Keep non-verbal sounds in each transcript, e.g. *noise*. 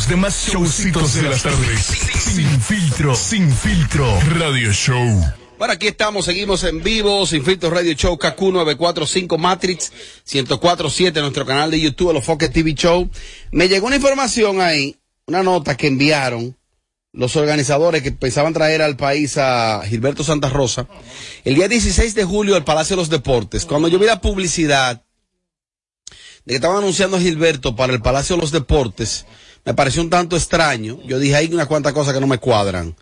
los demás showcitos de las tardes. Sin filtro, sin filtro, radio show. Bueno, aquí estamos, seguimos en vivo, Sin Filtro Radio Show, KQ945 Matrix, 1047, nuestro canal de YouTube, Los Foques TV Show. Me llegó una información ahí, una nota que enviaron los organizadores que pensaban traer al país a Gilberto Santa Rosa el día 16 de julio al Palacio de los Deportes. Cuando yo vi la publicidad de que estaban anunciando a Gilberto para el Palacio de los Deportes, me pareció un tanto extraño. Yo dije, hay unas cuantas cosas que no me cuadran.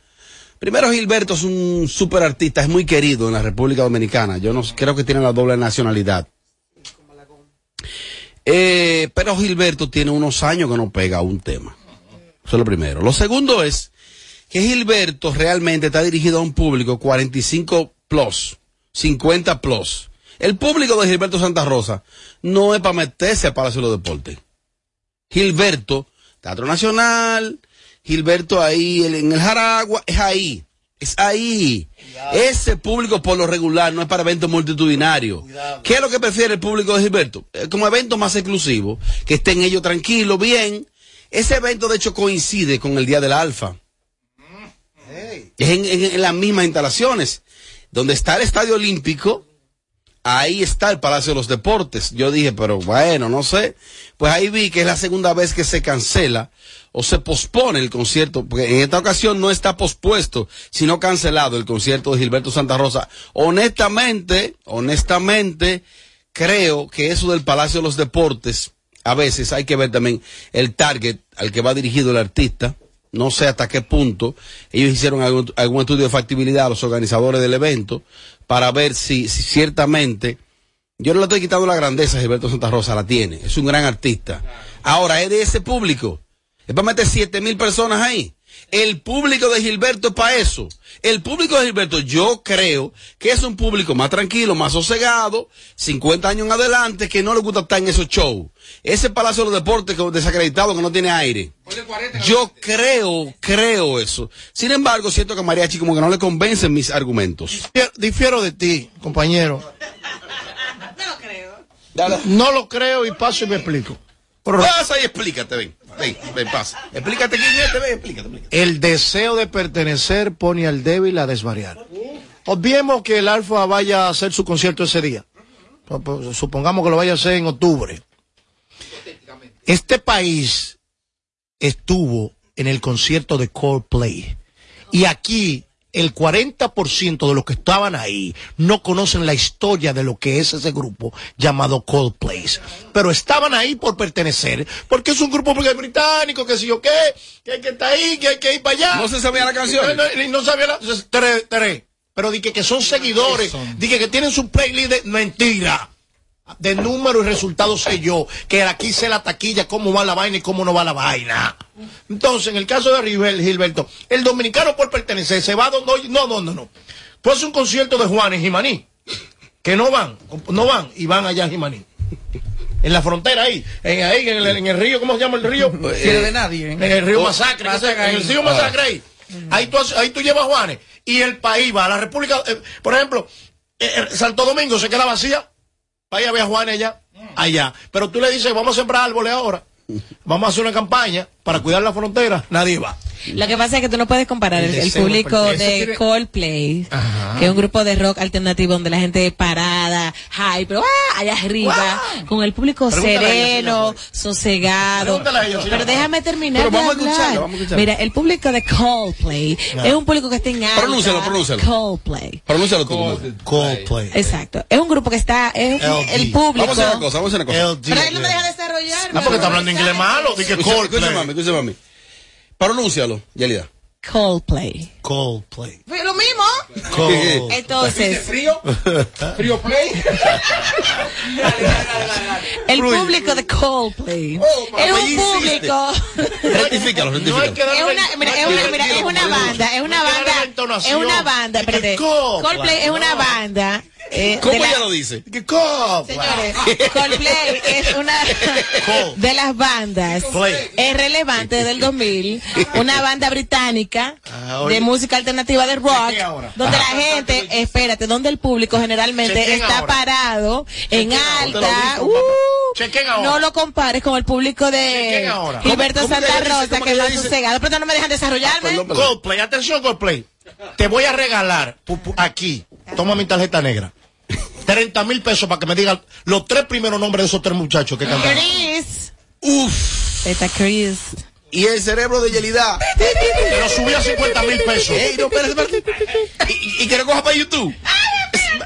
Primero, Gilberto es un super artista, es muy querido en la República Dominicana. Yo no creo que tiene la doble nacionalidad. Eh, pero Gilberto tiene unos años que no pega un tema. Eso es lo primero. Lo segundo es que Gilberto realmente está dirigido a un público 45 plus, 50 plus. El público de Gilberto Santa Rosa no es para meterse al Palacio de los Deportes. Gilberto, Teatro Nacional, Gilberto ahí en el Jaragua, es ahí. Es ahí. Ese público por lo regular no es para eventos multitudinarios. ¿Qué es lo que prefiere el público de Gilberto? Eh, Como evento más exclusivo, que estén ellos tranquilos, bien. Ese evento de hecho coincide con el Día del Alfa. Es en, en- en las mismas instalaciones. Donde está el Estadio Olímpico, ahí está el Palacio de los Deportes. Yo dije, pero bueno, no sé. Pues ahí vi que es la segunda vez que se cancela o se pospone el concierto, porque en esta ocasión no está pospuesto, sino cancelado el concierto de Gilberto Santa Rosa. Honestamente, honestamente, creo que eso del Palacio de los Deportes, a veces hay que ver también el target al que va dirigido el artista. No sé hasta qué punto ellos hicieron algún, algún estudio de factibilidad, los organizadores del evento, para ver si, si ciertamente yo no le estoy quitando la grandeza Gilberto Santa Rosa, la tiene. Es un gran artista. Ahora, es de ese público. Es para meter siete mil personas ahí. El público de Gilberto es para eso. El público de Gilberto, yo creo que es un público más tranquilo, más sosegado, 50 años en adelante, que no le gusta estar en esos shows. Ese Palacio de los Deportes que- desacreditado que no tiene aire. Yo creo, creo eso. Sin embargo, siento que a Mariachi como que no le convencen mis argumentos. Difiero- Difiero de ti, compañero. Dale. No lo creo y paso y me explico. Pasa y explícate, ven. Ven, ven, pasa. Explícate quién es este, ven, explícate, explícate. El deseo de pertenecer pone al débil a desvariar. Obviemos que el Alfa vaya a hacer su concierto ese día. Supongamos que lo vaya a hacer en octubre. Este país estuvo en el concierto de Coldplay. Y aquí el 40% de los que estaban ahí no conocen la historia de lo que es ese grupo llamado Coldplay. Pero estaban ahí por pertenecer, porque es un grupo británico, que si yo qué, que hay que estar ahí, que hay que ir para allá. No se sabía la canción. No, no, no sabía la, tres, tres. Pero dije que son seguidores, dije que tienen su playlist de mentira. De número y resultados sé yo, que aquí sé la taquilla, cómo va la vaina y cómo no va la vaina. Entonces, en el caso de Rivel, Gilberto, el dominicano por pertenecer se va a donde, no, no, no, no. Tú haces un concierto de Juanes y Maní, que no van, no van y van allá a Jimaní. En la frontera ahí, en, ahí en el, en el río, ¿cómo se llama el río? *laughs* Quiere de nadie, ¿eh? En el río Oh, Masacre, en el río Masacre ahí. Ahí tú, haces- ahí tú llevas Juanes y el país va a la República, eh, por ejemplo, eh, eh, Santo Domingo se queda vacía, vaya a ver a Juanes allá, allá. Pero tú le dices, vamos a sembrar árboles ahora, vamos a hacer una campaña para cuidar la frontera, nadie va. Lo que pasa es que tú no puedes comparar El el, público de tiene- Coldplay, que es un grupo de rock alternativo donde la gente parada, high, pero ¡ah! allá arriba, con el público Pregúntale a ella, sereno, sosegado. A. Pero déjame terminar Pero de vamos a hablar. escucharlo, vamos a escucharlo. Mira, el público de Coldplay es un público que está en alta. Pronúncialo, pronúncialo. Coldplay. Pronúncialo tú. como- Coldplay. Exacto. Es un grupo que está, es LD. el público. Vamos a hacer una cosa, vamos a hacer una cosa. LD. Pero él no me deja desarrollar. Ah, porque está hablando inglés malo, escucha, Coldplay. mami, escucha, mami. Pronúncialo, Yelida. Coldplay. Coldplay. Fue lo mismo. Cold. Entonces, frío? ¿Frío play? el público de Coldplay Oh, es un público. Rectifícalo, No rectifícalo. Es una, mira, no es una, mira, es una banda, es una banda, es una banda, espérate. Coldplay. Es una banda. Eh, ¿Cómo la- ella lo dice? Que Coldplay. Señores, *laughs* *laughs* Coldplay es una Cold. de las bandas Play. es relevante del 2000, una banda británica Ah, de música alternativa de rock, donde la gente, espérate, donde el público generalmente Chequen está ahora. parado en ahora, alta, uh, Chequen ahora. no lo compares con el público de Chequen ahora. Gilberto ¿Cómo- cómo que Santa? Rosa, ¿Cómo que que es ella más dice? sosegado. Pero no me dejan desarrollarme. Perdón, perdón. Coldplay, atención Coldplay. Te voy a regalar pu- pu- aquí, toma mi tarjeta negra. 30 mil pesos para que me digan los tres primeros nombres de esos tres muchachos que cantan. Chris. Uf. Está Chris. Y el cerebro de Yelida. Te lo subí a 50 mil pesos. Ey, no, espérate, espérate. Y, y que lo coja para YouTube.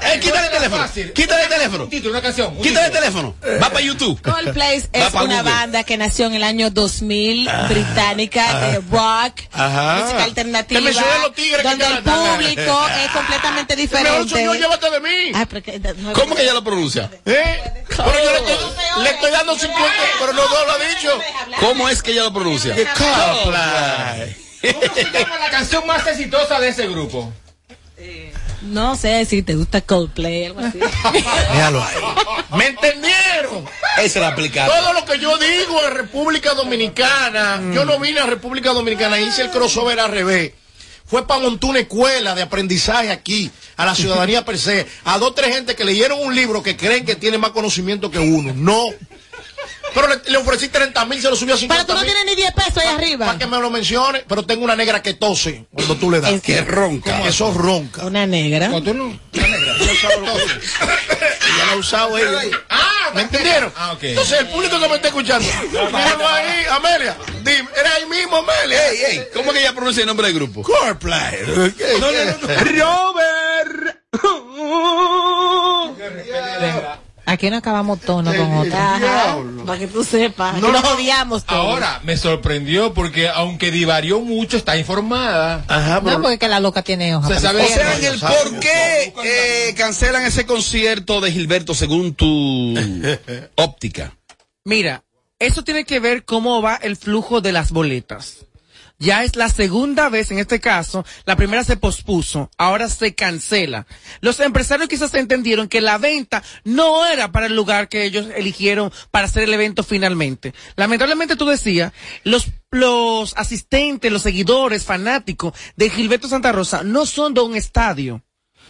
Eh, quítale el teléfono. Fácil. Quítale el teléfono. Un título, una canción. un Quítale el teléfono. Va para YouTube. Coldplay es una Google. banda que nació en el año 2000, británica, de rock, Ajá. música alternativa, Te mencioné los tigres que donde el público es completamente El mejor soy diferente. yo, llévate de mí. Ay, pero que- no- ¿Cómo que ella lo pronuncia? ¿Eh? Pero yo le estoy, le estoy dando 50, pero no, no lo ha dicho. ¿Cómo es que ella lo pronuncia? Coldplay. ¿Cómo se llama la canción más exitosa de ese grupo? No sé si te gusta Coldplay, algo así. *laughs* Déjalo ahí. ¿Me entendieron? Esa la aplicaron. Todo lo que yo digo en República Dominicana, yo no vine a República Dominicana, hice el crossover al revés. Fue para montar una escuela de aprendizaje aquí, a la ciudadanía per se, a dos tres gente que leyeron un libro que creen que tiene más conocimiento que uno. No. Pero le, le ofrecí 30 mil, se lo subió a 50 Pero tú no tienes ni 10 pesos ahí arriba. Para que me lo mencione, pero tengo una negra que tose cuando tú le das. Que ronca. Eso ronca. Una negra. Cuando tú no- una negra. *laughs* Ya la ha usado ella. ¿Me entendieron? Ah, ok. Entonces, el público que me está escuchando, *laughs* míralo ahí, Amelia. Dime, ¿eres ahí mismo, Amelia? Ey, ey, ¿cómo que ella pronuncia el nombre del grupo? Coldplay. Aquí no acabamos tono con otra. Ajá, para que tú sepas. No, No nos no. odiamos todos. Ahora, me sorprendió porque aunque divarió mucho, está informada. Ajá, No, porque que la loca tiene hoja. Se sabe O sea, en el sabe. por qué eh, cancelan ese concierto de Gilberto según tu *laughs* óptica. Mira, eso tiene que ver cómo va el flujo de las boletas. Ya es la segunda vez en este caso, la primera se pospuso, ahora se cancela. Los empresarios quizás entendieron que la venta no era para el lugar que ellos eligieron para hacer el evento finalmente. Lamentablemente tú decías, los, los asistentes, los seguidores, fanáticos de Gilberto Santa Rosa no son de un estadio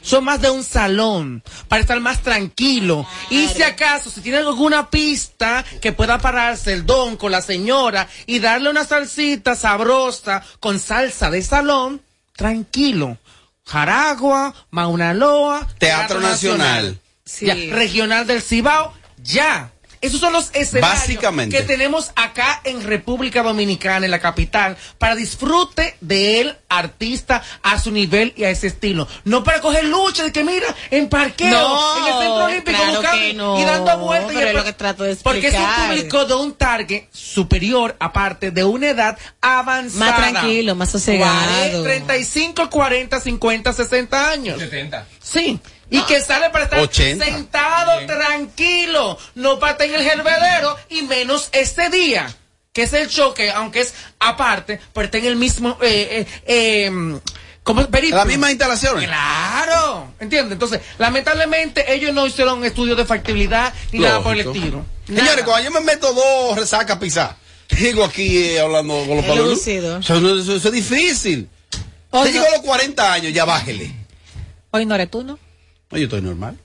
son más de un salón para estar más tranquilo. Y si acaso, si tiene alguna pista que pueda pararse el don con la señora y darle una salsita sabrosa con salsa de salón, tranquilo. Jaragua, Mauna Loa, Teatro Nacional. Sí. ya, regional del Cibao, ya. Esos son los escenarios Básicamente. que tenemos acá en República Dominicana, en la capital, para disfrute del artista a su nivel y a ese estilo. No para coger lucha de que mira, en parqueo, No, en el centro olímpico, claro buscando no, y dando vueltas. y es después- lo que trato de Porque es un público de un target superior, aparte de una edad avanzada. Más tranquilo, más sosegado. 35, 40, 50, 60 años. 70. Sí. Y que sale para estar 80. sentado tranquilo, no para estar en el gervedero y menos este día, que es el choque, aunque es aparte, pero está en el mismo, eh, eh, eh, ¿cómo es? Periplo. Las mismas instalaciones. Claro, ¿entiendes? Entonces, lamentablemente ellos no hicieron un estudio de factibilidad ni nada por el estilo. Señores, Nada. cuando yo me meto dos resacas pisar, digo aquí eh, hablando con los palos. Eso, eso- eso- eso es difícil. Hoy Usted no- llegó a los 40 años, ya bájele. Hoy no eres tú, ¿no? No, yo estoy normal.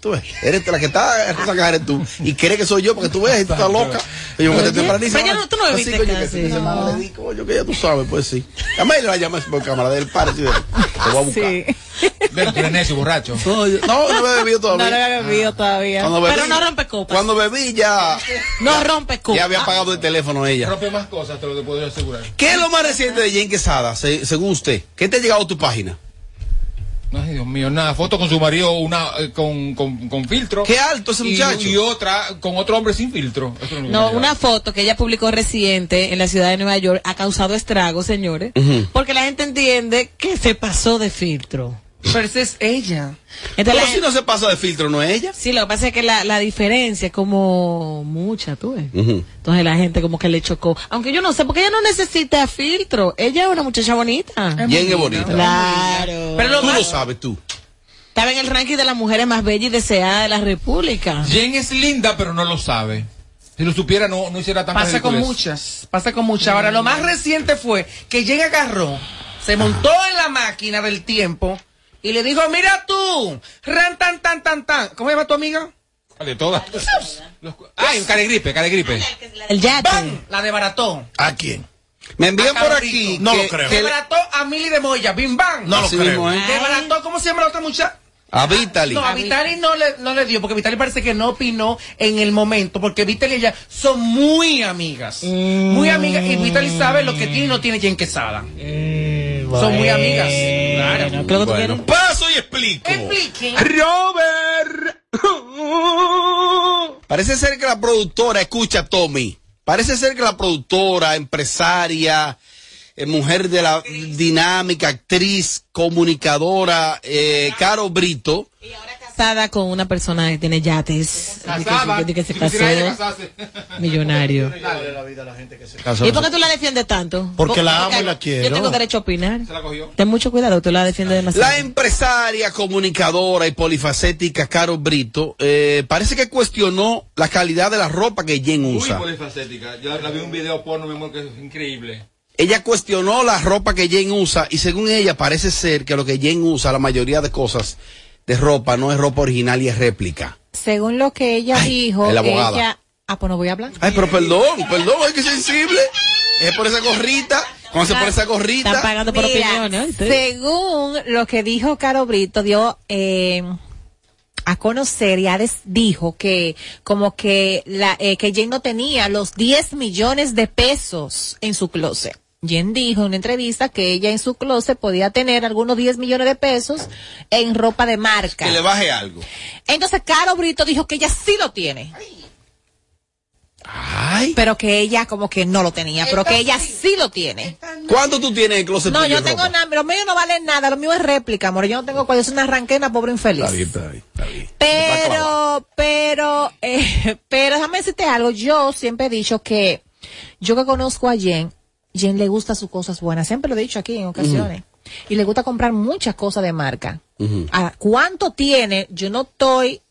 Tú ves, eres la que está resaca eres tú. Y crees que soy yo porque tú ves y tú estás loca. Y yo me quedé tempranísimo. pero ya no- tú no me viste casi. de semana le di, coño, que ya tú sabes, pues sí. A mí la llamas por cámara del sí, Te voy a buscar. Pero tú eres necio, borracho. No, yo- no, no me he bebido No todavía. lo había bebido todavía. Cuando bebí- Pero no rompe copas. Cuando bebí ya, No rompe copas. ya había apagado el teléfono ella. Rompe más cosas, te lo puedo asegurar. ¿Qué es lo más reciente de Jane Quesada, se- según usted? ¿Qué te ha llegado a tu página? Ay, Dios mío, nada, foto con su marido una eh, con, con, con filtro. Qué alto ese Y- muchacho. Y, otra con otro hombre sin filtro. Eso No, una foto que ella publicó reciente en la ciudad de Nueva York ha causado estragos, señores, porque la gente entiende que se pasó de filtro. Pero esa es ella. Entonces, Pero la si no se pasa de filtro, ¿no es ella? sí, lo que pasa es que la, la diferencia es como mucha, tú ves. Entonces la gente como que le chocó. Aunque yo no sé, porque ella no necesita filtro. Ella es una muchacha bonita. Jane es bonita. Claro. Pero lo Tú más- lo sabes tú. Estaba en el ranking de las mujeres más bellas y deseadas de la República. Jane es linda, pero no lo sabe. Si lo supiera, no, no hiciera tantas Pasa con muchas, pasa con muchas. Ahora, lo más reciente fue que llega agarró, se montó en la máquina del tiempo y le dijo, mira tú, ran tan tan tan tan. ¿Cómo se llama tu amiga? De todas. Los Ay, caregripe, caregripe. El yate. ¡Bam! La desbarató. ¿A quién? Me envían por aquí. No que- lo creo. Desbarató a Mili de Moya. ¡Bim, bam! No lo creo. ¿eh? Desbarató, ¿cómo se llama la otra muchacha? A Vitali. No, a Vitali no le, no le dio, porque Vitali parece que no opinó en el momento, porque Vitali y ella son muy amigas. Muy amigas, y Vitali sabe lo que tiene y no tiene Jen Quesada. Son muy amigas. Claro. Creo que Bueno, paso y explico. Explique. Robert. Parece ser que la productora, escucha Tommy, parece ser que la productora, empresaria, eh, mujer de la dinámica, actriz, comunicadora, eh, Caro Brito, Casada con una persona que tiene yates. Que- que se casó. casarse. Millonario. ¿Y por qué tú la defiendes tanto? Porque la amo y la quiero. Yo tengo derecho a opinar. Se la cogió. Ten mucho cuidado, tú la defiendes demasiado. la empresaria, comunicadora y polifacética Caro Brito, eh, parece que cuestionó la calidad de la ropa que Jen Muy usa. polifacética. Yo la vi en un video porno, mi amor, que es increíble. Ella cuestionó la ropa que Jen usa y según ella parece ser que lo que Jen usa, la mayoría de cosas de ropa, no es ropa original y es réplica. Según lo que ella Ay, dijo, la abogada. ella... Ah, pues no voy a hablar. Ay, pero perdón, perdón, es que sensible. Es por esa gorrita. Cuando se pone esa Están gorrita. pagando por Mira, opiniones. según lo que dijo Caro Brito, dio eh, a conocer y Hades dijo que como que la eh, que Jen no tenía los 10 millones de pesos en su closet. Jen dijo en una entrevista que ella en su closet podía tener algunos 10 millones de pesos en ropa de marca. Que le baje algo. Entonces Caro Brito dijo que ella sí lo tiene, Ay. pero que ella como que no lo tenía, pero que ella sí lo tiene. ¿Cuánto tú tienes en el closet No, tuyo yo tengo ropa? nada, lo mío no vale nada, lo mío es réplica, amor. Yo no tengo cual, yo soy una ranquena, pobre infeliz. Está bien, está bien, está bien. Pero, pero, eh, *laughs* pero déjame decirte algo. Yo siempre he dicho que yo que conozco a Jen, Jen le gusta sus cosas buenas. Siempre lo he dicho aquí en ocasiones. Y le gusta comprar muchas cosas de marca. ¿A ¿Cuánto tiene? Yo no estoy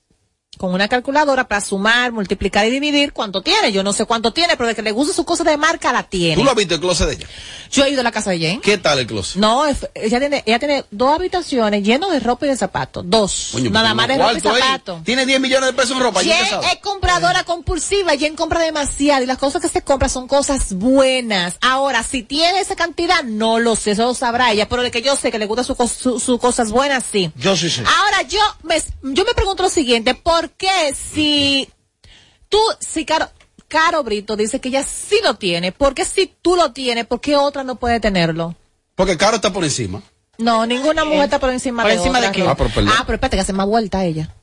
con una calculadora para sumar, multiplicar y dividir cuánto tiene. Yo no sé cuánto tiene, pero de que le gusta sus cosas de marca la tiene. ¿Tú lo has visto el closet de ella? Yo he ido a la casa de Jen. ¿Qué tal el closet? No, ella tiene, ella tiene dos habitaciones llenas de ropa y de zapatos. Dos. Nada más de ropa y zapatos. Tiene 10 millones de pesos en ropa. Jen es compradora compulsiva, Jen compra demasiado y las cosas que se compran son cosas buenas. Ahora, si tiene esa cantidad, no lo sé, eso lo sabrá ella, pero de que yo sé que le gustan sus su- sus cosas buenas, sí. Yo sí sé. Ahora, yo me, yo me pregunto lo siguiente, ¿por qué si tú, si Caro, Caro Brito dice que ella sí lo tiene, ¿por qué si tú lo tienes, por qué otra no puede tenerlo? Porque Caro está por encima. No, ninguna mujer está por encima ¿Por de encima de otra, qué? Ah. Ah, pero espérate que hace más vuelta ella.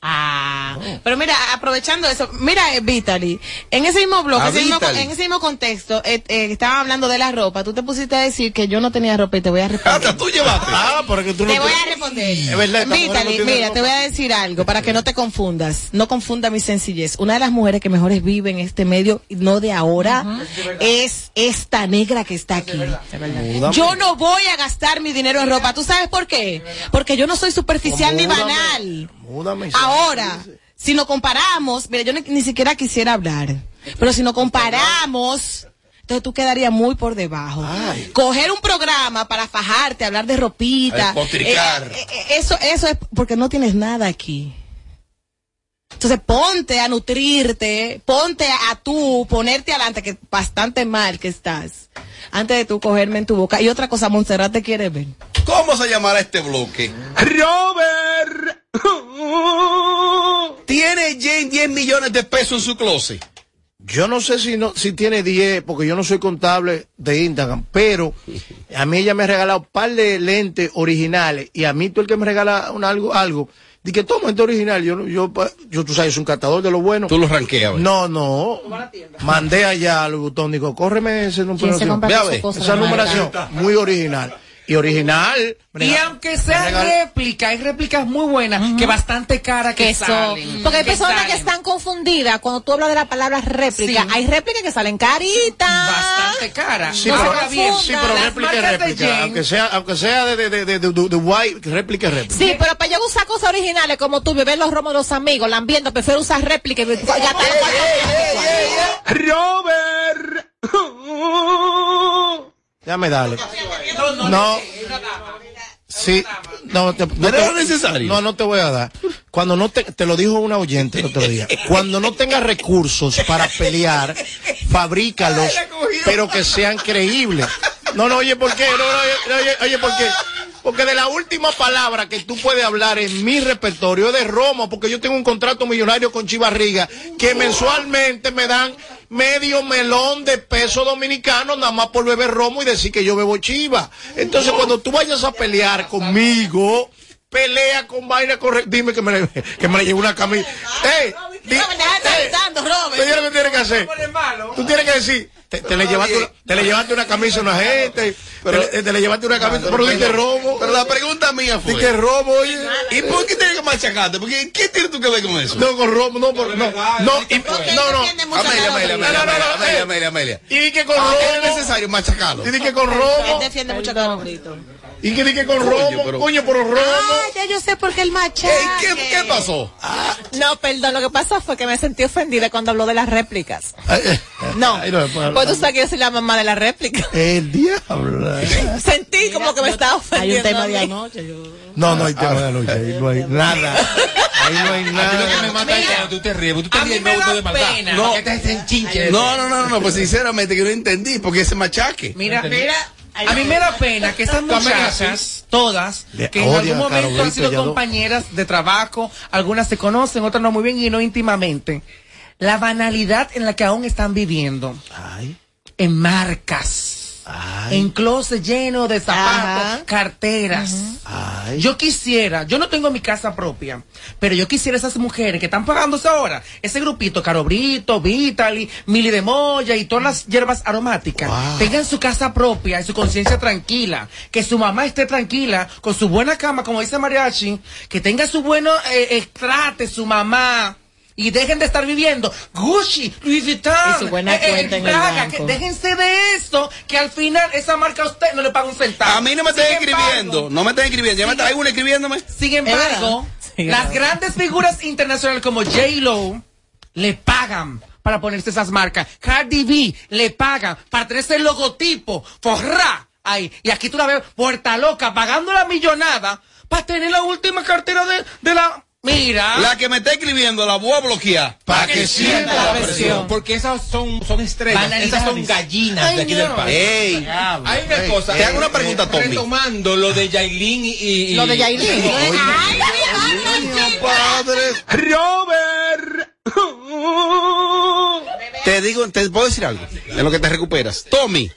Ah, pero mira, aprovechando eso, mira, eh, Vitaly, en ese mismo blog, Ah, ese mismo- Vitaly. en ese mismo contexto, eh, eh, estaba hablando de la ropa, tú te pusiste a decir que yo no tenía ropa y te voy a *laughs* responder. Hasta tú llevaste. Ah, porque tú no Te voy tienes- a responder. Es verdad, no mira, ropa. te voy a decir algo para que no te confundas. No confunda mi sencillez. Una de las mujeres que mejores vive en este medio, no de ahora, es esta negra que está aquí. Yo no voy a gastar mi dinero en ropa. ¿Tú sabes por qué? Porque yo no soy superficial ni Múdame, banal. múdame, Ahora, si nos comparamos, mira, yo ni, ni siquiera quisiera hablar, pero si nos comparamos, entonces tú quedarías muy por debajo. Ay. Coger un programa para fajarte, hablar de ropita, eh, eh, eh, eso, eso es porque no tienes nada aquí. Entonces ponte a nutrirte, ponte a tú, ponerte adelante, que bastante mal que estás, antes de tú cogerme en tu boca. Y otra cosa, Montserrat te quiere ver. ¿Cómo se llamará este bloque? Robert. *laughs* Tiene Jane 10 millones de pesos en su closet. Yo no sé si no, si tiene 10, porque yo no soy contable de Instagram, pero a mí ella me ha regalado un par de lentes originales y a mí tú el que me regala un algo, algo, di que toma este original, yo, no- yo, yo, tú sabes, soy un catador de lo bueno. Tú lo ranqueas. No, no. Mandé allá al botón, digo, córreme esa ¿Quién se numeración. compra Ve a sus ver, cosas Esa numeración, muy original. Y original. Y aunque sea réplica, hay réplicas muy buenas, que bastante cara que, que son, salen. porque hay que personas que salen. están confundidas cuando tú hablas de la palabra réplica. Sí. Hay réplicas que salen caritas. Bastante cara. Sí, No pero, bien, sí, pero réplica es de réplica. Aunque sea, aunque sea de, de, de, de, de, de, de white, réplica es réplica. Sí, pero para yo usar cosas originales como tú, beber los romos de los amigos, lambiendo, prefiero usar réplica y gastar los cuartos. Robert. *laughs* Déjame darle. No. Sí, no, te, no, te- necesario? No, no te voy a dar. Cuando no te, te lo dijo una oyente el otro día. Cuando no tengas recursos para pelear, fabrícalos, pero que sean creíbles. No, no, oye, ¿por qué? No, no, oye, ¿por qué? Porque de la última palabra que tú puedes hablar en mi repertorio es de Romo, porque yo tengo un contrato millonario con Chivarriga que mensualmente me dan medio melón de peso dominicano nada más por beber romo y decir que yo bebo chiva. Entonces, cuando tú vayas a pelear conmigo, pelea con vaina correcta. Dime que me, le- que me le lleve una camisa. ¡Ey! di- Robert, deja de estar ey, gritando, Robert. ¿tú sabes lo que tienes que hacer? Tú tienes que decir, te, te le llevaste una, te le llevaste una camisa a una gente, te, le, te le llevaste una camisa, pero di que robo. Pero la pregunta mía Di fue. que robo, oye. ¿Y por qué tienes que machacarte? Porque ¿qué tienes tú que ver con eso? No, con robo, no, por- no, no, y- no, no. Amelia, Amelia, Rodríguez. Amelia, No, no, no, Amelia, eh. Amelia, Amelia. Y di que con Ah, robo. Es necesario machacarlo. Y di que con Él robo. defiende mucho a. Y que di que con Coño, robo, pero- coño, por robo. Ah, ya yo sé por qué el machaque. ¿Qué, qué, qué pasó? No, perdón, lo que pasó fue que me sentí ofendida cuando habló de las réplicas. No, Ay, no, después pues tú sabes que yo soy la mamá de la réplica. El diablo. Sentí como que me estaba Hay ofendiendo. un tema de mí. anoche. Yo... No, no hay tema de lucha, ahí no hay nada. *laughs* Ahí no hay A ti lo que me nada. mata es cuando tú te ríes, porque tú te mí ríes me no de maldad. pena. No. Que te hacen chinche. No, no, no, no, pues sinceramente que no entendí porque ese machaque. Mira, mira, a mí me da pena que estas muchachas, todas, que en algún momento han sido compañeras de trabajo, algunas se conocen, otras no muy bien y no íntimamente, la banalidad en la que aún están viviendo, Ay, en marcas, ay, en closet lleno de zapatos, Ajá. carteras. ay. Yo quisiera, yo no tengo mi casa propia, pero yo quisiera esas mujeres que están pagándose ahora, ese grupito, Carobrito, Vitali, Mili de Moya y todas las hierbas aromáticas, Wow. tengan su casa propia y su conciencia tranquila, que su mamá esté tranquila, con su buena cama, como dice Mariachi, que tenga su bueno eh, extrate, su mamá. Y dejen de estar viviendo Gucci, Louis Vuitton, Y su buena cuenta en el banco. que déjense de eso, que al final esa marca a usted no le paga un centavo. A mí no me embargo, escribiendo, no me están escribiendo. Ya me trae uno escribiéndome. sin embargo, *laughs* las grandes figuras internacionales como J-Lo le pagan para ponerse esas marcas. Cardi B le pagan para tener ese logotipo. Forra. Ahí. Y aquí tú la ves puerta loca pagando la millonada para tener la última cartera de, de la... Mira. La que me está escribiendo la voy a bloquear. Para que sienta la presión. Porque esas son, son estrellas, Banalidades. esas son gallinas de aquí del país. Ey, Hay una cosa. Te hago una pregunta, eh, Tommy. Retomando lo de Yailin y. y- Lo de Yailin. Padre. Robert. Te digo, te puedo decir algo. En lo que te recuperas. Tommy,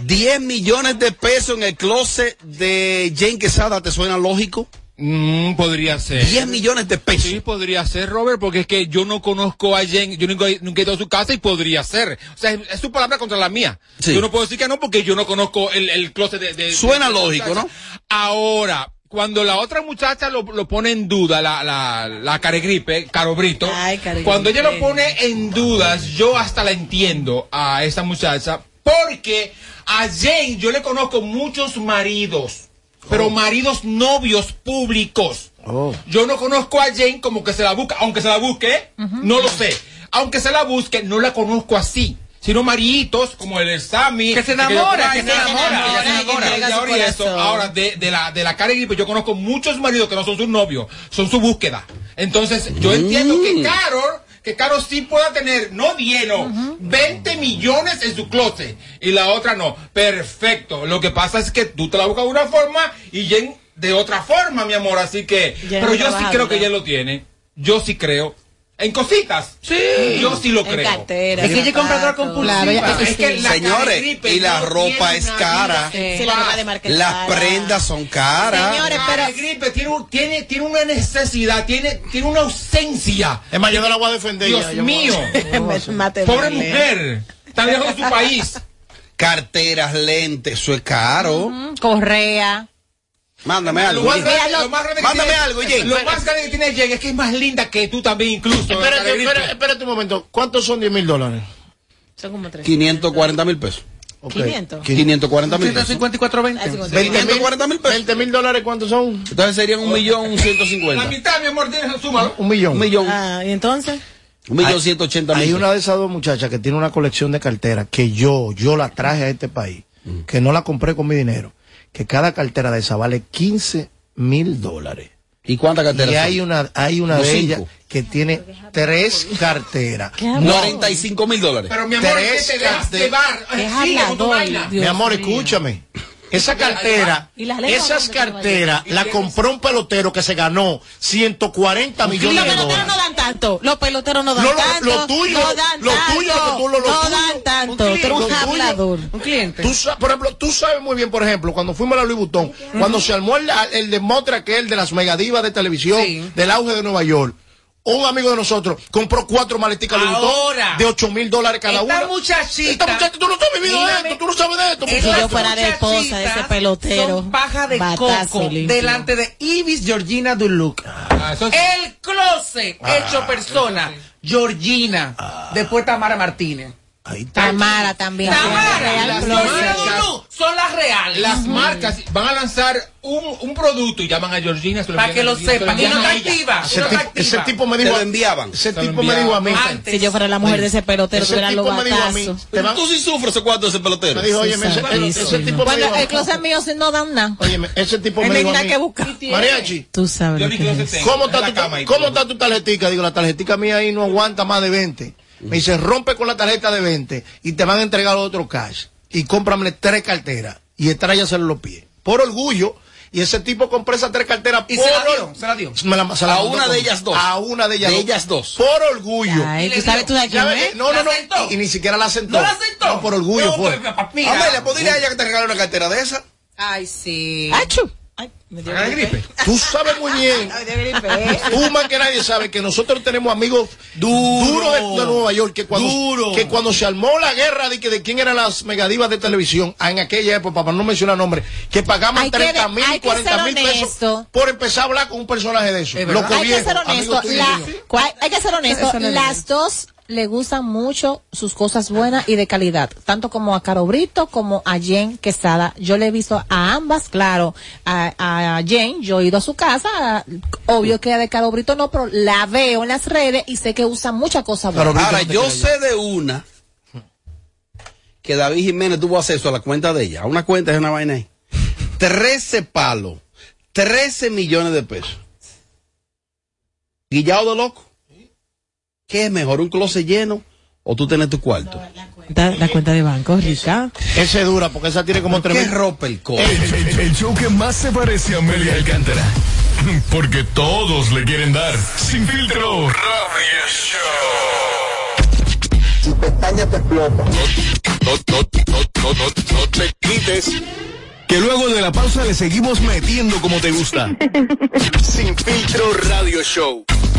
10 millones de pesos en el closet de Jane Quesada, ¿te suena lógico? Mm, podría ser. 10 millones de pesos. Sí, podría ser, Robert, porque es que yo no conozco a Jen, yo nunca, nunca he ido a su casa y podría ser. O sea, es, es su palabra contra la mía. Sí. Yo no puedo decir que no porque yo no conozco el, el closet de, de- Suena de- de- lógico, ¿no? Ahora, cuando la otra muchacha lo, lo pone en duda, la, la, la caregripe, Caro Brito, Ay, Caregripe. cuando ella lo pone en dudas, yo hasta la entiendo a esa muchacha, porque a Jane yo le conozco muchos maridos, pero maridos novios públicos. Oh. Yo no conozco a Jane como que se la busca, aunque se la busque, no lo sé. Aunque se la busque, no la conozco así. Sino maritos como el Sammy. Que se enamora, que se enamora, ahora eso. Ahora, de, de la, de la cara Gripe, yo conozco muchos maridos que no son sus novios, son su búsqueda. Entonces, yo entiendo que Carol, que Carol sí pueda tener, no 10, no, 20 millones en su closet y la otra no. Perfecto. Lo que pasa es que tú te la buscas de una forma y Jen de otra forma, mi amor. Así que, pero yo sí creo que ella lo tiene. Yo sí creo. En cositas. Sí. Yo sí lo En creo. cartera. Es que ella es zapatos. compulsiva. Claro, es que la Señores, Caregripe y la ropa es cara. Sí, la ropa de marca Las cara. prendas son caras. Señores, Pero pero gripe tiene, tiene, tiene una necesidad, tiene, tiene una ausencia. Es más, yo no la voy a defender. Dios ya, mío. *laughs* Pobre vale. mujer. Está lejos de su país. Carteras, lentes, eso es caro. Correa. Mándame Lo algo. más Jen. grande- lo más grande que Mándame tiene- algo, Jen. Lo más grande que tiene Jen es que es más linda que tú también, incluso. Espérate, espérate, espérate un momento. ¿Cuántos son 10 mil dólares? Son como tres. 540 mil pesos. Ok. 500. 540 mil pesos. 154.20. Ay, 50. 20 mil 540 mil pesos. 20 mil dólares, ¿cuántos son? Entonces serían un millón La 150. mitad, mi amor, tienes, súmalo. Un millón. Un millón. Ah, ¿y entonces? Un millón 180 mil. Hay una de esas dos muchachas que tiene una colección de carteras que yo, yo la traje a este país, que no la compré con mi dinero, que cada cartera de esa vale 15 mil dólares. ¿Y cuántas carteras Y son? hay una, hay una de ellas que tiene tres carteras. ¿Qué habla? 45 mil dólares. Pero mi amor, Tres te dejas llevar. Dios Mi amor, escúchame. Esa cartera, ¿Y las letras esas carteras la compró un pelotero que se ganó 140 Los millones de dólares. Tanto. Los peloteros no dan No, lo- tanto. lo tuyo, no dan lo tanto. tuyo, lo que tú- lo- lo no tuyo. dan tanto. Un Tú eres un cliente, tuyo. hablador. Un cliente. Tú por ejemplo, tú sabes muy bien, por ejemplo, cuando fuimos a la Louis Vuitton, cuando se armó el, el aquel de las megadivas de televisión, Sí. del auge de Nueva York, un amigo de nosotros compró cuatro maleticas Ahora. de 8 mil dólares cada Esta una. muchachita- Esta muchachita, tú no has vivido de esto, tú no sabes de esto. Si yo fuera la esposa de ese pelotero, Son paja de coco limpio. delante de Ibis Georgina Duluc. Ah, sí. El closet hecho persona. Georgina. Después Tamara Martínez. Ahí está. Tamara también. Tamara. Las son las reales. Las marcas van a lanzar un, un producto y llaman a Georgina. se Para que lo sepan. Y no se está activa. Ese, tipo, ese activa. tipo me Te dijo. lo enviaban. Ese Se tipo me dijo a mí. Antes. Si yo fuera la mujer de ese pelotero, Ese tuviera los tipo me dijo a mí. batazos. te van- Tú sí sufres ese cuarto de ese pelotero. Me dijo, oye, ese, tipo me Bueno, el closet mío sí no dan nada. Óyeme, ese tipo me no hay dijo a nada mí. que buscar. Mariachi, Tú sabes. ¿Cómo en está, la tu, cama y ¿Cómo todo. está tu tarjetica? Digo, la tarjetica mía ahí no aguanta más de 20. Me dice, rompe con la tarjeta de 20 y te van a entregar otro cash. Y cómprame tres carteras y estráyaselo en los pies. Por orgullo. Y ese tipo compró esas tres carteras Y por se la dio, se la dio. Me la- se la A una con- de ellas dos. A una de ellas De dos. ellas dos. Por orgullo. Ay, Y tú sabes tú de quién es. no, no, ¿La no. Y, y ni siquiera la sentó. ¿No la sentó? No, por orgullo No, fue. pues. Amelia, ¿puedo a ella que te regale una cartera de esa? Ay, sí. ¡Achu! Ay, me dio gripe. gripe. Tú sabes muy bien. *laughs* Ay, gripe. Tú más que nadie sabe que nosotros tenemos amigos Duro. duros de, de Nueva York que cuando, Duro. que cuando se armó la guerra de que de quién eran las megadivas de televisión en aquella época, para no mencionar nombres, que pagaban Hay que 30 ver- mil hay y que 40 ser mil pesos por empezar a hablar con un personaje de eso. Es. Loco Hay que ser honesto. la- hay, hay que ser honesto. Las dos le gustan mucho sus cosas buenas y de calidad, tanto como a Caro Brito como a Jen Quesada. Yo le he visto a ambas, claro. A, a Jen, yo he ido a su casa, obvio que a de Caro Brito no, pero la veo en las redes y sé que usa muchas cosas buenas. Ahora, no yo sé de una que David Jiménez tuvo acceso a la cuenta de ella. A una cuenta es una vaina ahí. 13 palos. 13 millones de pesos. Guillado de loco. ¿Qué es mejor, un closet lleno o tú tener tu cuarto? Da- La cuenta de banco, rica. Ese dura, porque esa tiene como 3 ¿Qué mil. ropa el coche? El, el- el show que más se parece a Amelia Alcántara. *laughs* Porque todos le quieren dar. Sin filtro. Radio Show. Si pestaña te explota. No, no, no, no, no, no te quites. Que luego de la pausa le seguimos metiendo como te gusta. *laughs* Sin filtro radio show.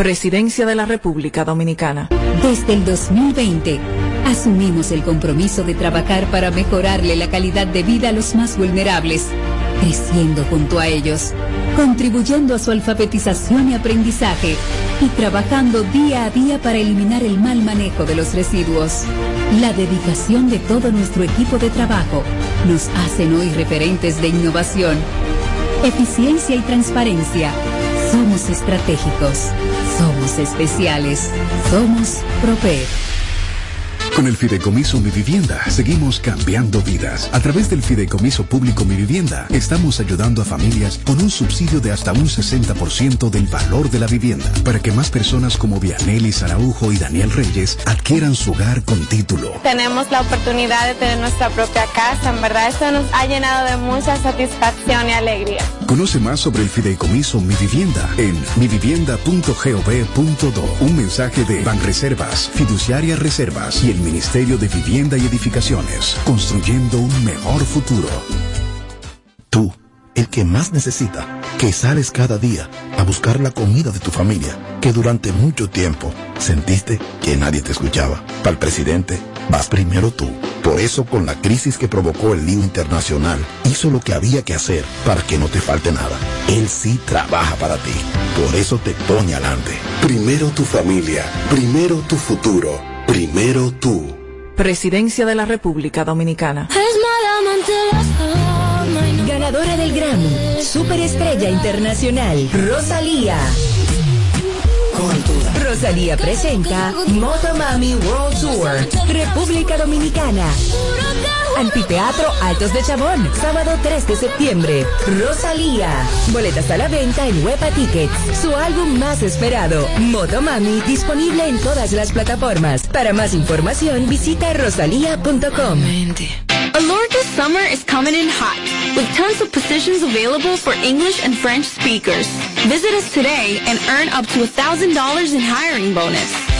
Presidencia de la República Dominicana. Desde el 2020, asumimos el compromiso de trabajar para mejorarle la calidad de vida a los más vulnerables, creciendo junto a ellos, contribuyendo a su alfabetización y aprendizaje y trabajando día a día para eliminar el mal manejo de los residuos. La dedicación de todo nuestro equipo de trabajo nos hacen hoy referentes de innovación, eficiencia y transparencia. Somos estratégicos, somos especiales, somos Proped. Con el Fideicomiso Mi Vivienda seguimos cambiando vidas. A través del Fideicomiso Público Mi Vivienda estamos ayudando a familias con un subsidio de hasta un 60% del valor de la vivienda para que más personas como Vianelli Saraujo y Daniel Reyes adquieran su hogar con título. Tenemos la oportunidad de tener nuestra propia casa. En verdad, esto nos ha llenado de mucha satisfacción y alegría. Conoce más sobre el Fideicomiso Mi Vivienda en mivivienda.gov.do. Un mensaje de Banreservas, Fiduciaria Reservas y el Ministerio de Vivienda y Edificaciones, construyendo un mejor futuro. Tú, el que más necesita, que sales cada día a buscar la comida de tu familia, que durante mucho tiempo sentiste que nadie te escuchaba. Para el presidente, vas primero tú. Por eso, con la crisis que provocó el lío internacional, hizo lo que había que hacer para que no te falte nada. Él sí trabaja para ti. Por eso te pone adelante. Primero tu familia, primero tu futuro, primero tú. Presidencia de la República Dominicana. Ganadora del Grammy, Superestrella Internacional, Rosalía. Rosalía presenta Motomami World Tour, República Dominicana. Anfiteatro Altos de Chabón, sábado 3 de septiembre. Rosalía. Boletas a la venta en Huepa Tickets. Su álbum más esperado, Motomami, disponible en todas las plataformas. Para más información, visita rosalía.com. Alorca summer is coming in hot, with tons of positions available for English and French speakers. Visit us today and earn up to $1,000 in hiring bonus.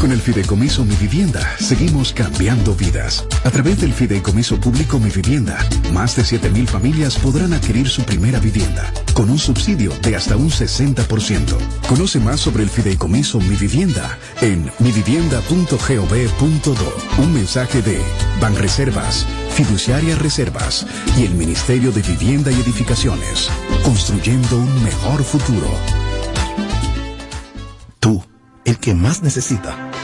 Con el Fideicomiso Mi Vivienda seguimos cambiando vidas. A través del Fideicomiso Público Mi Vivienda, más de 7.000 familias podrán adquirir su primera vivienda con un subsidio de hasta un 60%. Conoce más sobre el Fideicomiso Mi Vivienda en mivivienda.gov.do. Un mensaje de Banreservas, Fiduciaria Reservas y el Ministerio de Vivienda y Edificaciones, construyendo un mejor futuro. Tú, el que más necesita,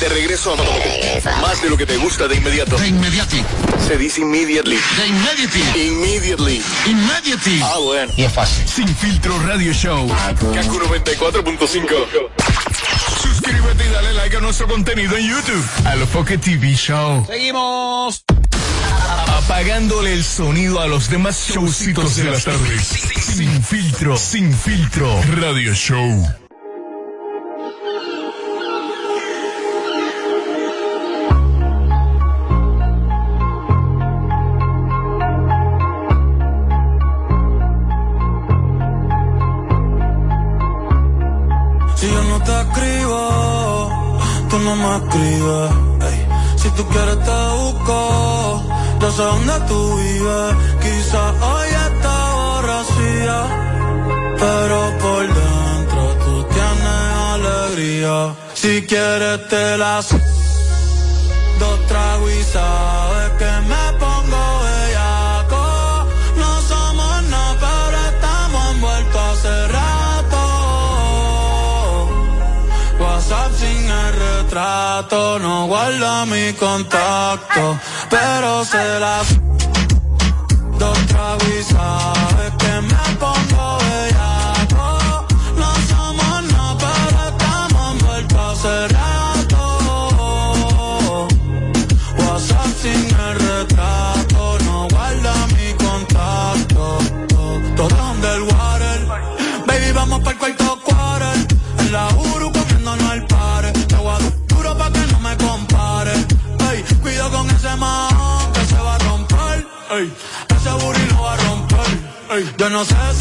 De regreso a más de lo que te gusta de inmediato. De inmediati. Se dice immediately. De inmediati. Immediately. Immediately. Ah, bueno. Y es fácil. Sin filtro radio show. Kaku 94.5. Suscríbete y dale like a nuestro contenido en YouTube. A lo Pocket TV Show. Seguimos. Apagándole el sonido a los demás showcitos de las tardes. Sin filtro. Sin filtro. Radio Show. Si tú quieres te busco, yo sé dónde tú vives. Quizás hoy está borracía, pero por dentro tú tienes alegría. Si quieres te las dos tragos y sabes que me no guarda mi contacto, pero se las dos no sé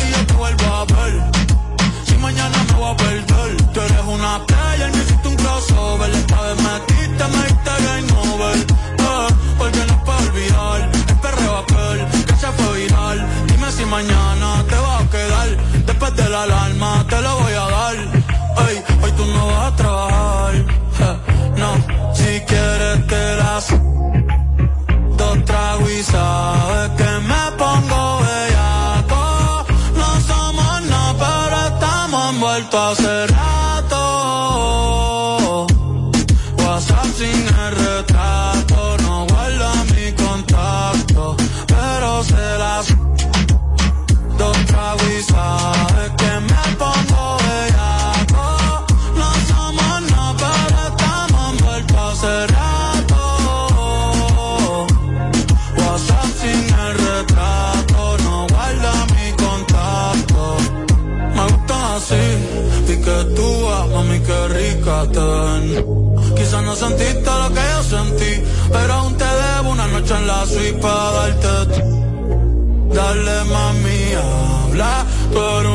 mami, habla, eres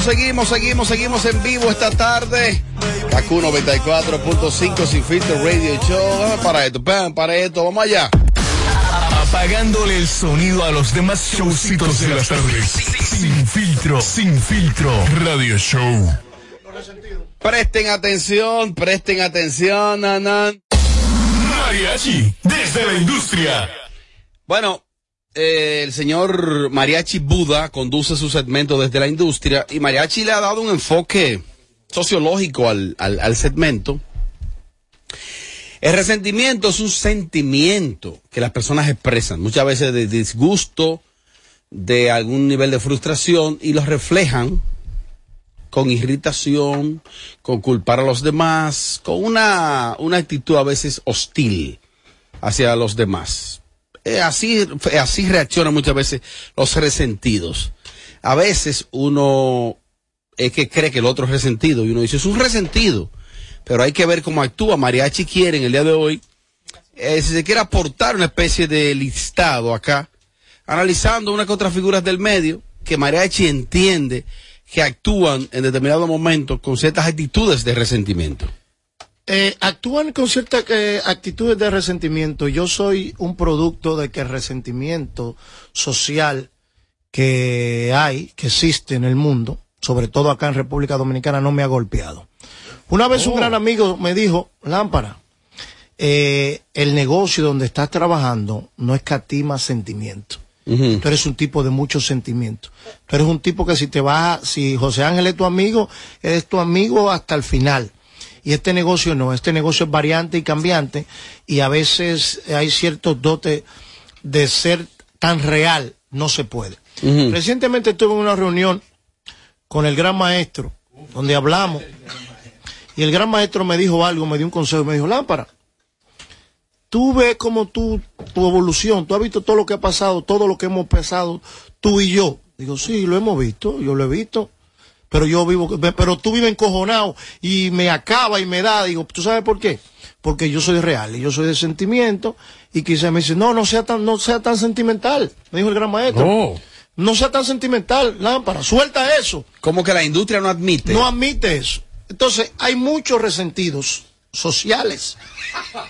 Seguimos, seguimos, seguimos, en vivo esta tarde. Kaku 94.5 Sin Filtro Radio Show. Dame para esto, para esto, vamos allá. Apagándole el sonido a los demás showcitos de las tardes. Sin filtro, sin filtro, radio show. Presten atención, presten atención, nanan. Mariachi, desde la industria. Bueno, el señor Mariachi Buda conduce su segmento desde la industria y Mariachi le ha dado un enfoque sociológico al, al, al segmento. El resentimiento es un sentimiento que las personas expresan, muchas veces de disgusto, de algún nivel de frustración y los reflejan con irritación, con culpar a los demás, con una, una actitud a veces hostil hacia los demás. Eh, así, eh, así reaccionan muchas veces los resentidos. A veces uno es que cree que el otro es resentido y uno dice, es un resentido, pero hay que ver cómo actúa. Mariachi quiere en el día de hoy, eh, si se quiere aportar una especie de listado acá, analizando una que otras figuras del medio, que Mariachi entiende que actúan en determinado momento con ciertas actitudes de resentimiento. Eh, actúan con ciertas eh, actitudes de resentimiento. Yo soy un producto de que el resentimiento social que hay, que existe en el mundo, sobre todo acá en República Dominicana, no me ha golpeado. Una vez un Oh. gran amigo me dijo, Lámpara, eh, el negocio donde estás trabajando no escatima sentimiento. Tú eres un tipo de muchos sentimientos. Tú eres un tipo que si te vas, si José Ángel es tu amigo, eres tu amigo hasta el final. Y este negocio no, este negocio es variante y cambiante y a veces hay ciertos dotes de ser tan real, no se puede. Recientemente estuve en una reunión con el gran maestro, donde hablamos, y el gran maestro me dijo algo, me dio un consejo, me dijo, Lámpara, tú ves como tú, tu evolución, tú has visto todo lo que ha pasado, todo lo que hemos pasado, tú y yo. Digo, sí, lo hemos visto, yo lo he visto, pero yo vivo, pero tú vives encojonado y me acaba y me da. Digo, ¿tú sabes por qué? Porque yo soy real y yo soy de sentimiento y quizás me dice, no, no sea tan, no sea tan sentimental, me dijo el gran maestro. Oh. No sea tan sentimental, lámpara, suelta eso. Como que la industria no admite. No admite eso. Entonces, hay muchos resentidos sociales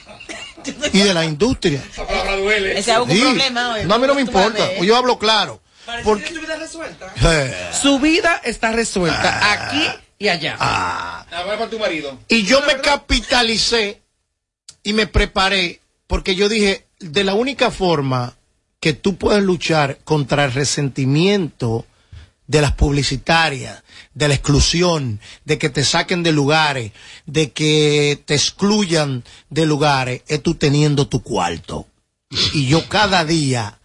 *laughs* y de la industria. Ese es un Sí. problema hoy. No, a mí no me importa. ver. Yo hablo claro. Porque su vida resuelta. Eh, Su vida está resuelta aquí y allá. Ah. para tu marido. Y yo me capitalicé y me preparé porque yo dije, de la única forma que tú puedes luchar contra el resentimiento de las publicitarias, de la exclusión, de que te saquen de lugares, de que te excluyan de lugares, es tú teniendo tu cuarto. Y yo cada día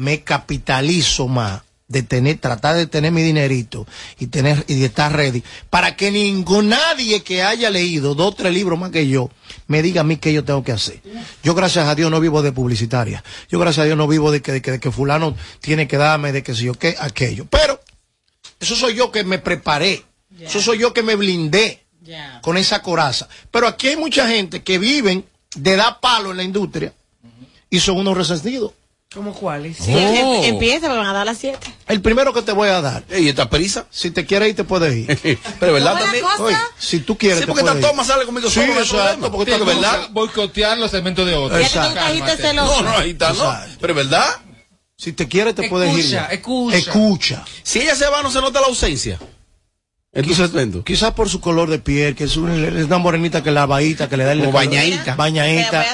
me capitalizo más de tener, tratar de tener mi dinerito y tener, y de estar ready, para que ningún, nadie que haya leído dos o tres libros más que yo, me diga a mí qué yo tengo que hacer. Yo gracias a Dios no vivo de publicitaria. Yo gracias a Dios no vivo de que, de que, de que fulano tiene que darme, de que si yo qué, aquello. Pero, eso soy yo que me preparé. Eso soy yo que me blindé con esa coraza. Pero aquí hay mucha gente que viven de dar palo en la industria y son unos resentidos. ¿Cómo cuáles? Sí, em- empieza, me van a dar a las 7. El primero que te voy a dar. ¿Y esta prisa? Si te quieres ir, te puedes ir. *laughs* Pero ¿verdad ¿Cómo es la también? Oye, si tú quieres, Sí, te porque ir. toma sale conmigo Sí, solo, exacto, porque Te gusta verdad. boicotear los segmentos de otros. Dijiste celoso. No, no, ahí está, no. Exacto. Pero ¿verdad? Si te quiere, te puedes ir. Escucha, escucha. Escucha. Si ella se va, no se nota la ausencia. Entonces, vendo. Quizás por su color de piel, que es una, es una morenita que la lavadita, que le da el Como bañadita. Bañadita.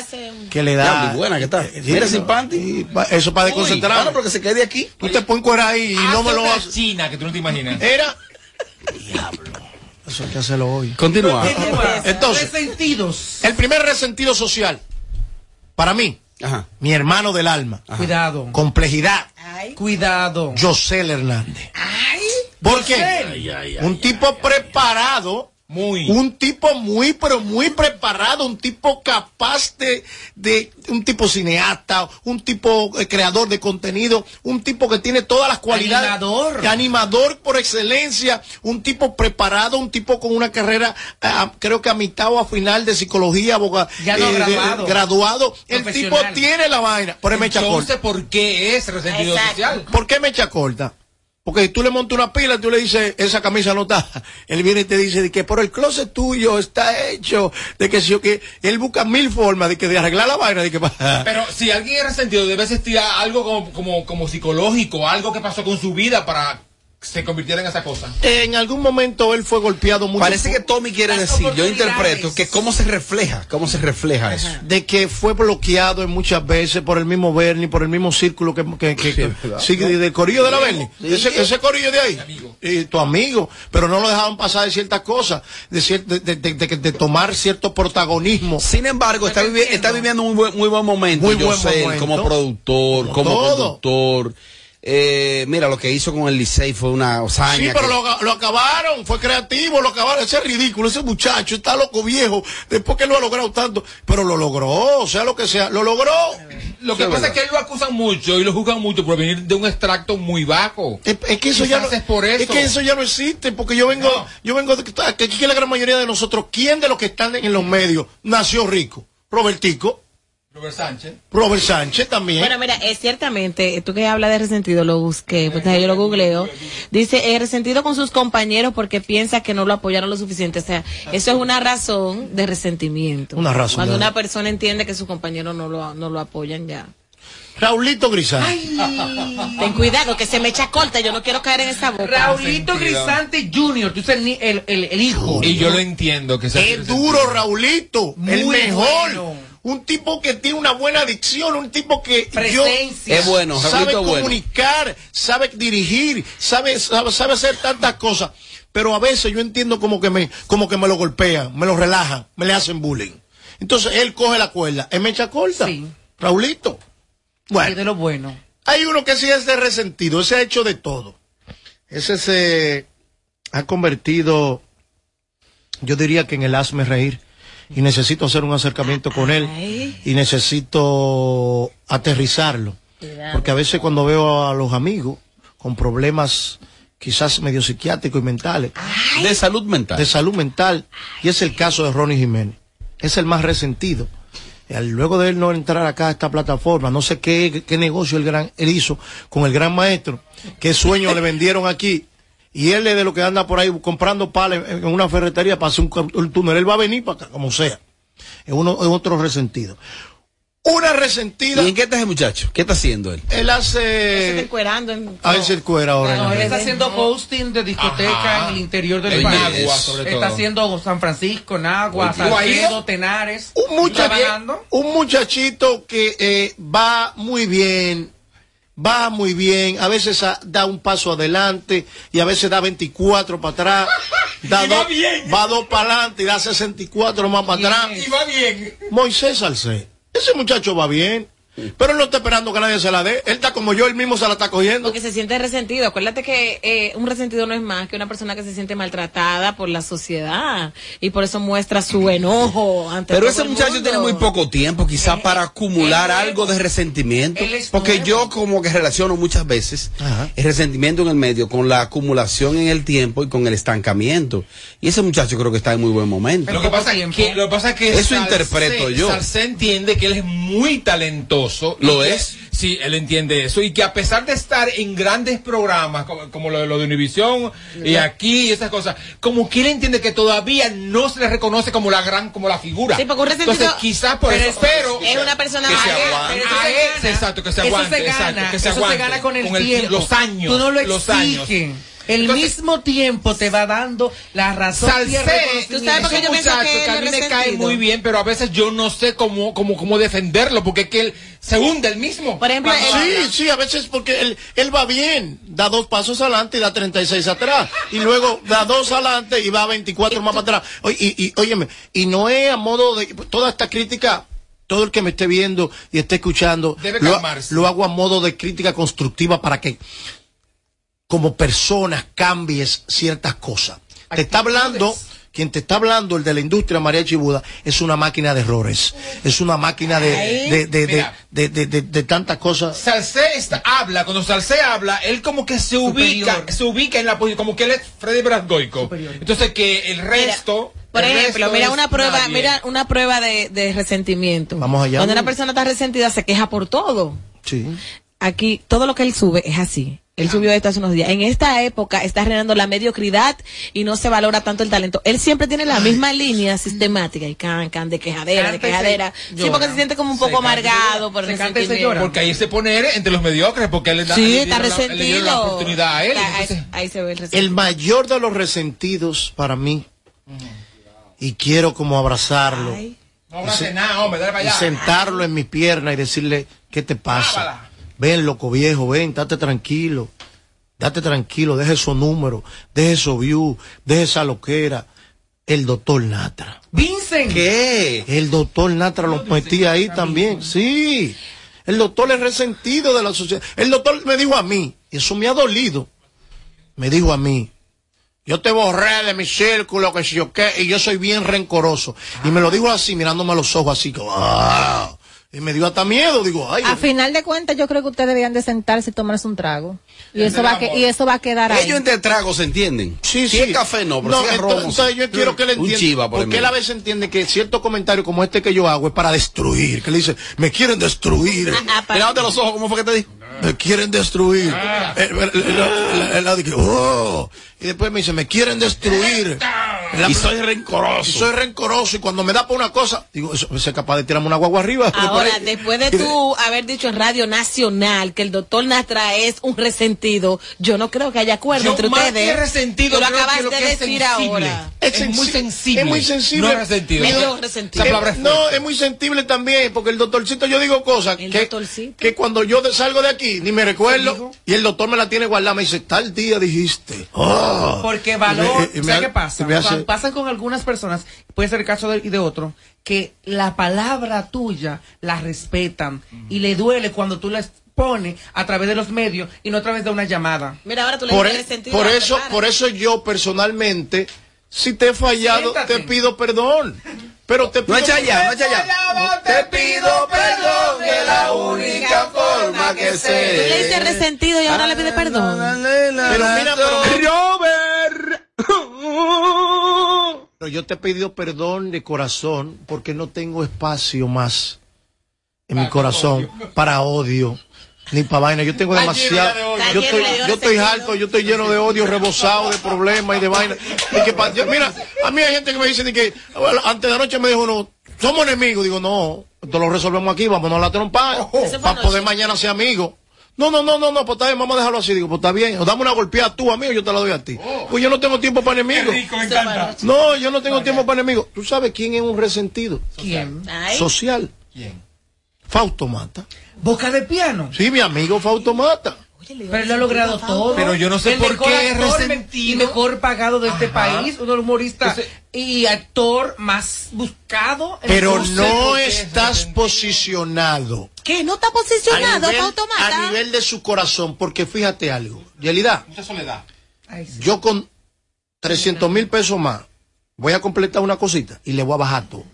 Que le Ya, da. muy buena que está. Eh, Mira sin panty. Eso para desconcentrar. claro, porque se quede aquí. Tú te pones cuera ahí y no me lo Hace haces. china que tú no te imaginas. Era. Diablo. Eso hay que hacerlo hoy. Continúa. *laughs* Entonces, Resentidos. el primer resentido social, para mí, Ajá. mi hermano del alma, Cuidado. complejidad, Cuidado. José Hernández. ¿Por qué? Un tipo preparado. Muy. Un tipo muy, pero muy preparado, un tipo capaz de, de un tipo cineasta, un tipo eh, creador de contenido, un tipo que tiene todas las cualidades. Animador. Animador por excelencia, un tipo preparado, un tipo con una carrera, creo que a mitad o a final de psicología, abogado, Ya no, graduado. graduado. El tipo tiene la vaina. Pero es mecha corta. ¿por qué es resentido Exacto. social? ¿Por qué mecha corta? Porque si tú le montas una pila, tú le dices, esa camisa no está. *laughs* Él viene y te dice de que por el closet tuyo está hecho, de que si o que él busca mil formas de que de arreglar la vaina, de que Pero si alguien es resentido, debe existir algo como, como, como psicológico, algo que pasó con su vida para se convirtiera en esa cosa. en algún momento él fue golpeado mucho. Parece que Tommy quiere Las decir, yo interpreto que cómo se refleja, cómo se refleja eso. de que fue bloqueado en muchas veces por el mismo Bernie, por el mismo círculo que, que, que- Sí, de- del corillo de la Bernie. Sí. Ese, ese corillo de ahí. Y tu amigo. Pero no lo dejaban pasar de ciertas cosas, de, cier- de, de- de- de- de tomar cierto protagonismo. Sin embargo, está, vivi- está viviendo un muy buen, muy buen momento. Muy yo buen sé, momento. como productor, Como como, todo. Eh, mira, lo que hizo con el Licey fue una hazaña. Sí, pero que- lo, lo acabaron, fue creativo, lo acabaron, ese es ridículo, ese muchacho está loco viejo, después que lo ha logrado tanto, pero lo logró, o sea lo que sea, lo logró. Lo que Sí, pasa verdad. es que él lo acusan mucho y lo juzgan mucho por venir de un extracto muy bajo. Es, es que eso ya no, es por eso. es que eso ya no existe, porque yo vengo, No. yo vengo de que que aquí que la gran mayoría de nosotros, ¿quién de los que están en los medios nació rico? Robertico, Robert Sánchez. Robert Sánchez también. Bueno, mira, es ciertamente, tú que hablas de resentido, lo busqué, pues yo lo googleo. Dice, eh, resentido con sus compañeros porque piensa que no lo apoyaron lo suficiente. O sea, eso es una razón de resentimiento. Una razón Cuando de- una persona entiende que sus compañeros no lo, no lo apoyan ya. Raulito Grisán. Ten cuidado, que se me echa corta, yo no quiero caer en esa boca. Raulito. Grisante Jr., tú eres el, ni- el, el, hijo. Y yo lo entiendo que Es duro, Raulito, el mejor. bueno. Un tipo que tiene una buena adicción, un tipo que yo-. Es bueno, sabe bueno. comunicar, sabe dirigir, sabe, sabe, sabe hacer tantas cosas. Pero a veces yo entiendo como que me, como que me lo golpean, me lo relajan, me le hacen bullying. Entonces él coge la cuerda, es mecha corta. Sí. Raulito. Es Bueno, de lo bueno. hay uno que sí es de resentido, ese ha hecho de todo. Ese se ha convertido, yo diría que en el hazme reír. Y necesito hacer un acercamiento con él. Y necesito aterrizarlo. Porque a veces cuando veo a los amigos con problemas quizás medio psiquiátricos y mentales, de salud mental. de salud mental, y es el caso de Ronnie Jiménez. Es el más resentido. Luego de él no entrar acá a esta plataforma, no sé qué, qué negocio el gran, él hizo con el gran maestro, qué sueño le vendieron aquí. Y él es de lo que anda por ahí comprando palas en en una ferretería para hacer un, un túnel. Él va a venir para acá, como sea. Es, uno, es otro resentido. Una resentida, ¿Y en qué está ese muchacho? ¿Qué está haciendo él? él Se está hace... encuerando en... A ver si el cuero ahora. No, él está haciendo hosting de discoteca Ajá. en el interior del En país. Está todo. haciendo San Francisco, Nagua, Oye, ¿tú has Salcedo? Tenares. un, muchacho, trabajando. un muchachito que eh, va muy bien, va muy bien, a veces da un paso adelante y a veces da 24 para atrás, *laughs* da Y va dos- bien. va dos para adelante y da 64 más para atrás. Y va bien. Moisés Salcé, ese muchacho va bien, pero él no está esperando que nadie se la dé, él está como yo, él mismo se la está cogiendo. Porque se siente resentido. Acuérdate que eh, un resentido no es más que una persona que se siente maltratada por la sociedad y por eso muestra su enojo ante Pero todo ese el muchacho mundo. tiene muy poco tiempo, quizás para acumular algo de resentimiento. Porque nuevo. yo como que relaciono muchas veces Ajá. el resentimiento en el medio con la acumulación en el tiempo y con el estancamiento. Y ese muchacho creo que está en muy buen momento. Lo que, pasa tiempo. que, lo que pasa es que Eso interpreto yo. Salcé entiende que él es muy talentoso. Exitoso. ¿Lo que- es? Sí, él entiende eso. Y que a pesar de estar en grandes programas, como, como lo, lo de Univisión y aquí y esas cosas, como que él entiende que todavía no se le reconoce como la gran, como la figura. Sí, porque un resentido- Entonces, quizás por Pero eso, es- pero. es una persona que se mayor, aguante. eso A él. Exacto, que se Eso aguante. se gana, exacto, que se eso se gana con el tie- tiempo. Los años. Tú no lo los años. El mismo tiempo te va dando la razón. reconocimiento. tú sabes yo que, a mí me cae muy bien, pero a veces yo no sé cómo, cómo, cómo defenderlo, porque es que él se hunde el mismo. Por ejemplo, Sí, sí, a veces porque él, él va bien, da dos pasos adelante y da 36 atrás. Y luego da dos adelante y va 24 más para atrás. Oye, Y, y, óyeme, y no es a modo de. Toda esta crítica, todo el que me esté viendo y esté escuchando, Debe lo, lo hago a modo de crítica constructiva para que, como personas, cambies ciertas cosas. Te está hablando. Quien te está hablando, el de la industria, María Chibuda, es una máquina de errores. Es una máquina de, de, de, de, Mira. de, de- de- de tantas cosas. Salcé está- habla, cuando Salcé habla, él como que se ubica, se ubica en la posición, como que él es Freddy Brasgoico. Entonces que el resto. Por el ejemplo, resto mira una prueba, nadie. mira una prueba de, de resentimiento. Vamos allá. Cuando una persona está resentida se queja por todo. Sí. Aquí todo lo que él sube es así. Él subió esto hace unos días. En esta época está reinando la mediocridad y no se valora tanto el talento. Él siempre tiene la misma línea sistemática y can, can, de quejadera, de quejadera. Sí, porque se siente como un poco amargado por el Se canta se llora. Porque ahí se pone entre los mediocres, porque él le da- Sí, le está dieron la- le la resentido. oportunidad a él. Ahí- entonces- ahí se ve el resentido. El mayor de los resentidos para mí, y quiero como abrazarlo, No abrace nada, hombre, dale para y sentarlo en mi pierna y decirle, ¿qué te pasa? Ven, loco viejo, ven, date tranquilo, date tranquilo, deje esos números, deje esos views, deje esa loquera. El doctor Natra. Vincent. ¿Qué? El doctor Natra lo metí ahí también, sí. El doctor es resentido de la sociedad. El doctor me dijo a mí, y eso me ha dolido, me dijo a mí, yo te borré de mi círculo, que si yo qué, y yo soy bien rencoroso. Y me lo dijo así, mirándome a los ojos, así como, "Ah". Y me dio hasta miedo, digo, ay. A final de cuentas, yo creo que ustedes deberían de sentarse y tomarse un trago. Y eso va que- y eso va a quedar ahí. Ellos entre tragos se entienden. Sí, si sí. es café no, pero si es entonces, romo. entonces sí. yo quiero que le Un entienda. chiva, por porque él a veces entiende que ciertos comentarios como este que yo hago es para destruir. Que le dice, me quieren destruir. Mirándote los ojos, ¿cómo fue que te dijo? Me quieren destruir. Ah. "Oh". Y después me dice, me quieren destruir. Y soy rencoroso. Y soy rencoroso. Y cuando me da por una cosa, digo, es capaz de tirarme una guagua arriba. Ahora, después de tú haber dicho en Radio Nacional que el doctor Natra es un resentido, yo no creo que haya acuerdo Yo entre más ustedes. que resentido, Tú lo acabas lo de que es decir sensible. ahora. Es muy sensi- sensible. Es muy sensible. No resentido. Medio resentido. Es no, es muy sensible también, porque el doctorcito yo digo cosas que, que cuando yo salgo de aquí ni me recuerdo y el doctor me la tiene guardada, me dice, tal día dijiste. Ah. Porque valor, Y me- y me ¿sabes ha- qué pasa? hace- pasan con algunas personas, puede ser el caso de, y de otro, que la palabra tuya la respetan y le duele cuando tú la expones a través de los medios y no a través de una llamada. Mira, ahora tú le por, e- el sentido. por eso, por eso yo personalmente, si te he fallado, Siéntate. te pido perdón. *laughs* Pero te pido No echa ya, no echa ya. Te pido perdón de la única forma que Tú le dices resentido y ahora le pide perdón. Pero mira, pero, pero yo te he pedido perdón de corazón porque no tengo espacio más en mi corazón para odio ni para vaina. Yo tengo demasiado. Yo estoy, yo estoy harto, yo estoy lleno de odio, rebosado de problemas y de vaina. Y que pa- yo- mira, a mí hay gente que me dice de que bueno, antes de anoche me dijo uno, somos enemigos. Digo, no, esto lo resolvemos aquí, vámonos a la trompa para poder mañana ser amigos. No, no, no, no, no, pues está bien, vamos a dejarlo así. Digo, pues está bien. O dame una golpeada tú a mí o yo te la doy a ti. Pues yo no tengo tiempo para enemigos. No, yo no tengo tiempo para enemigos. ¿Tú sabes quién es un resentido? ¿Quién? Social. Fausto Mata. Boca de piano. Sí, mi amigo Fausto Mata. Pero él lo ha logrado todo. Pero yo no sé El por qué es resentido. Y mejor pagado de este Ajá. país, un humorista y actor más buscado. en Pero el- no estás posicionado ¿Qué? ¿No está a posicionado, nivel, Fausto Mata? a nivel de su corazón, porque fíjate algo, Yelida, Mucha soledad. yo con 300 mil pesos más voy a completar una cosita y le voy a bajar todo.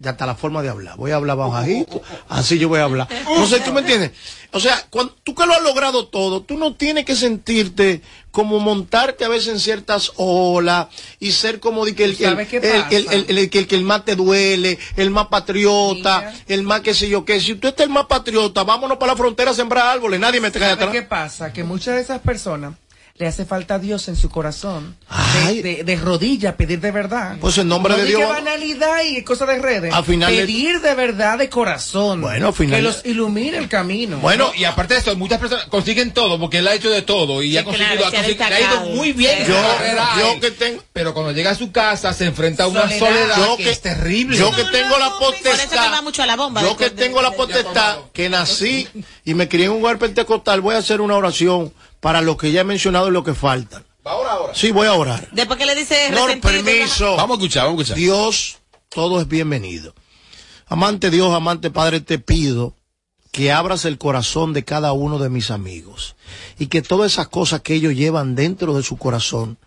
De hasta la forma de hablar. Voy a hablar bajito, así yo voy a hablar. No sé, ¿tú me entiendes? O sea, cuando, tú que lo has logrado todo, tú no tienes que sentirte como montarte a veces en ciertas olas y ser como de que el, ¿Sabes qué el, el, que el que el más te duele, el más patriota, el más qué sé yo qué. Si tú estás el más patriota, vámonos para la frontera a sembrar árboles, nadie me trae ¿Sabe atrás. qué pasa? Que muchas de esas personas le hace falta a Dios en su corazón. De, de, de rodilla, pedir de verdad. Pues en nombre no de Dios- banalidad y cosas de redes. Al final le- pedir de verdad de corazón. Bueno, al final- Que los ilumine el camino. Bueno, y aparte de eso, muchas personas consiguen todo porque él ha hecho de todo y ha conseguido, claro, ha se ha conseguido- le ha ido muy bien. en Yo- carrera que tengo- Pero cuando llega a su casa se enfrenta a una Soledad. soledad, Yo que, que- es terrible. Yo que tengo la que potestad. va mucho a la bomba. Yo que tengo la potestad, *laughs* que nací y me crié en un lugar pentecostal, voy a hacer una oración para lo que ya he mencionado y lo que faltan. Ahora, ahora. Sí, voy a orar. Después que le dice No, resentido, permiso. Vamos a escuchar, vamos a escuchar. Dios, todo es bienvenido. Amante Dios, amante Padre, te pido que abras el corazón de cada uno de mis amigos y que todas esas cosas que ellos llevan dentro de su corazón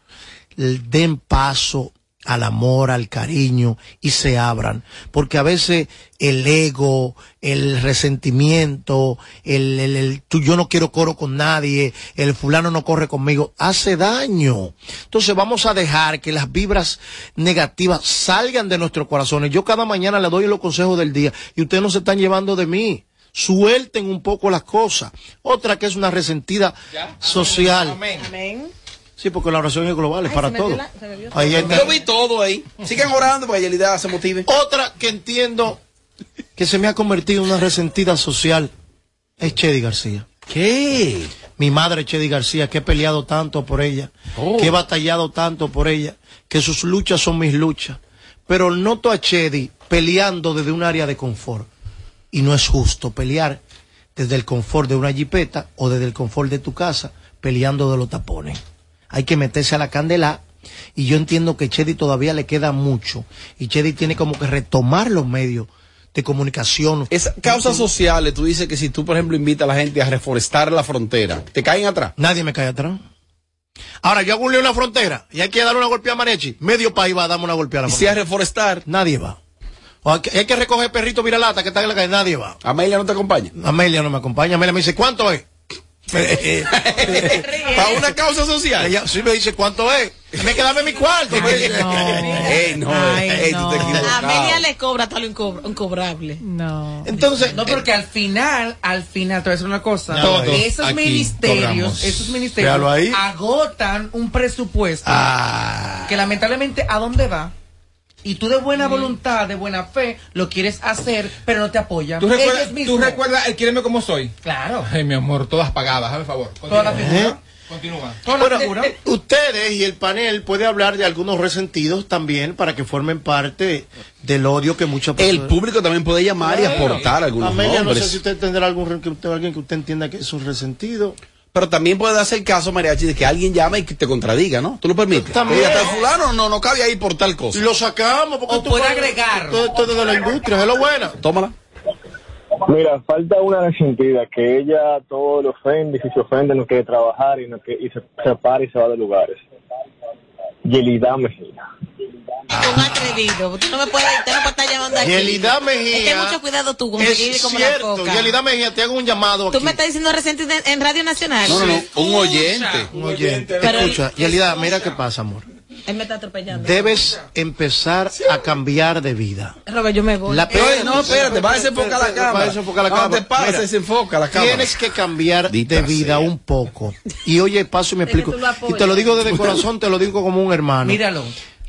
den paso al amor, al cariño y se abran. Porque a veces el ego, el resentimiento, el, el, el, tú, yo no quiero coro con nadie, el fulano no corre conmigo, hace daño. Entonces vamos a dejar que las vibras negativas salgan de nuestros corazones. Yo cada mañana le doy los consejos del día y ustedes no se están llevando de mí. Suelten un poco las cosas. Otra que es una resentida social. Amén. Sí, porque la oración es global, es Ay, para todos. Yo vi todo ahí. Sigan orando para que Yelida se motive. Otra que entiendo que se me ha convertido en una resentida social es Chedi García. ¿Qué? Mi madre Chedi García, que he peleado tanto por ella, Oh. que he batallado tanto por ella, que sus luchas son mis luchas. Pero noto a Chedi peleando desde un área de confort. Y no es justo pelear desde el confort de una jipeta o desde el confort de tu casa, peleando de los tapones. Hay que meterse a la candela. Y yo entiendo que Chedi todavía le queda mucho. Y Chedi tiene como que retomar los medios de comunicación. Es causas sociales. Tú dices que si tú, por ejemplo, invitas a la gente a reforestar la frontera, ¿te caen atrás? Nadie me cae atrás. Ahora, yo hago un lío en la frontera y hay que dar una golpeada a Manechi. Medio país va a darme una golpeada a la Y si a reforestar, Nadie va. O hay, que, hay que recoger perrito viralata que está en la calle. Nadie va. Amelia no te acompaña. Amelia no me acompaña. Amelia me dice, ¿cuánto es? *laughs* Para una causa social. Ella sí me dice, ¿cuánto es? Me que darme mi cuarto. *laughs* Ey, no, Ay, ey, tú te no. equivocado. Amelia le cobra lo incobra- incobrable. No. Entonces, No, porque al final, al final, te voy a decir una cosa. Todos esos ministerios, cobramos. esos ministerios agotan un presupuesto ah, que lamentablemente a dónde va. Y tú de buena voluntad, de buena fe, lo quieres hacer, pero no te apoyan. ¿Tú recuerdas, tú recuerdas el Quiereme como soy? Claro. Ay, mi amor, todas pagadas, hazme favor. Toda la Continúa. figura. Continúa. Toda la Bueno, figura. eh, ustedes y el panel puede hablar de algunos resentidos también para que formen parte del odio que muchas El personas... público también puede llamar y aportar algunos Amelia, no sé si usted tendrá algún re- que usted- alguien que usted entienda que es un resentido. Pero también puede darse el caso, Mariachi, de que alguien llame y que te contradiga, ¿no? ¿Tú lo permites? También. Oye, hasta fulano no, no cabe ahí por tal cosa. Lo sacamos porque O puede agregar. Esto, esto es de la industria, es lo buena. Tómala. Mira, falta una resentida, que ella todo lo ofende, y si se ofende no quiere trabajar y, no que, y se separa y se va de lugares. Yelida Mejía. Un atrevido. Tú no me puedes, usted no puede estar llamando aquí. Yelida Mejía. mucho cuidado tú con Es seguir como la cierto, coca. Yelida Mejía, te hago un llamado Tú aquí. me estás diciendo resentido en, Radio Nacional. No, no, no, un oyente. Un oyente. Pero Escucha, Yelida, mira qué pasa, amor. Él me está atropellando. Debes empezar a cambiar de vida. Robert, yo me voy. La- Oye, no, espérate, va a desenfocar la Espérate, va a cámara. desenfocar la cámara. te pasa, Mira, desenfoca la cámara. Tienes que cambiar Dita de vida sea. un poco. Y oye, paso y me explico. tú. Y te lo digo desde el corazón, te lo digo como un hermano. Míralo.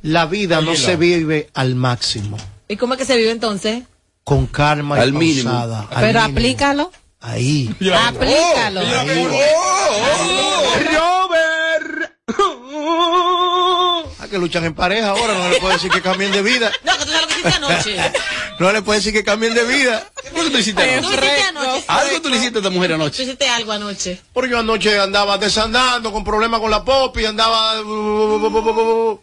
La vida no se vive al máximo. ¿Y cómo es que se vive entonces? Con calma y mínimo. pausada. al Pero mínimo. aplícalo. Ahí. Aplícalo. *laughs* Ah, que luchan en pareja ahora, no le puedo decir que cambien de vida. No, que tú sabes lo que hiciste anoche. *laughs* No le puedo decir que cambien de vida. ¿Qué tú hiciste Tú anoche? hiciste anoche. Algo tú le hiciste a esta mujer Tú anoche. hiciste algo anoche. Porque yo anoche andaba desandando con problemas con la popi, andaba...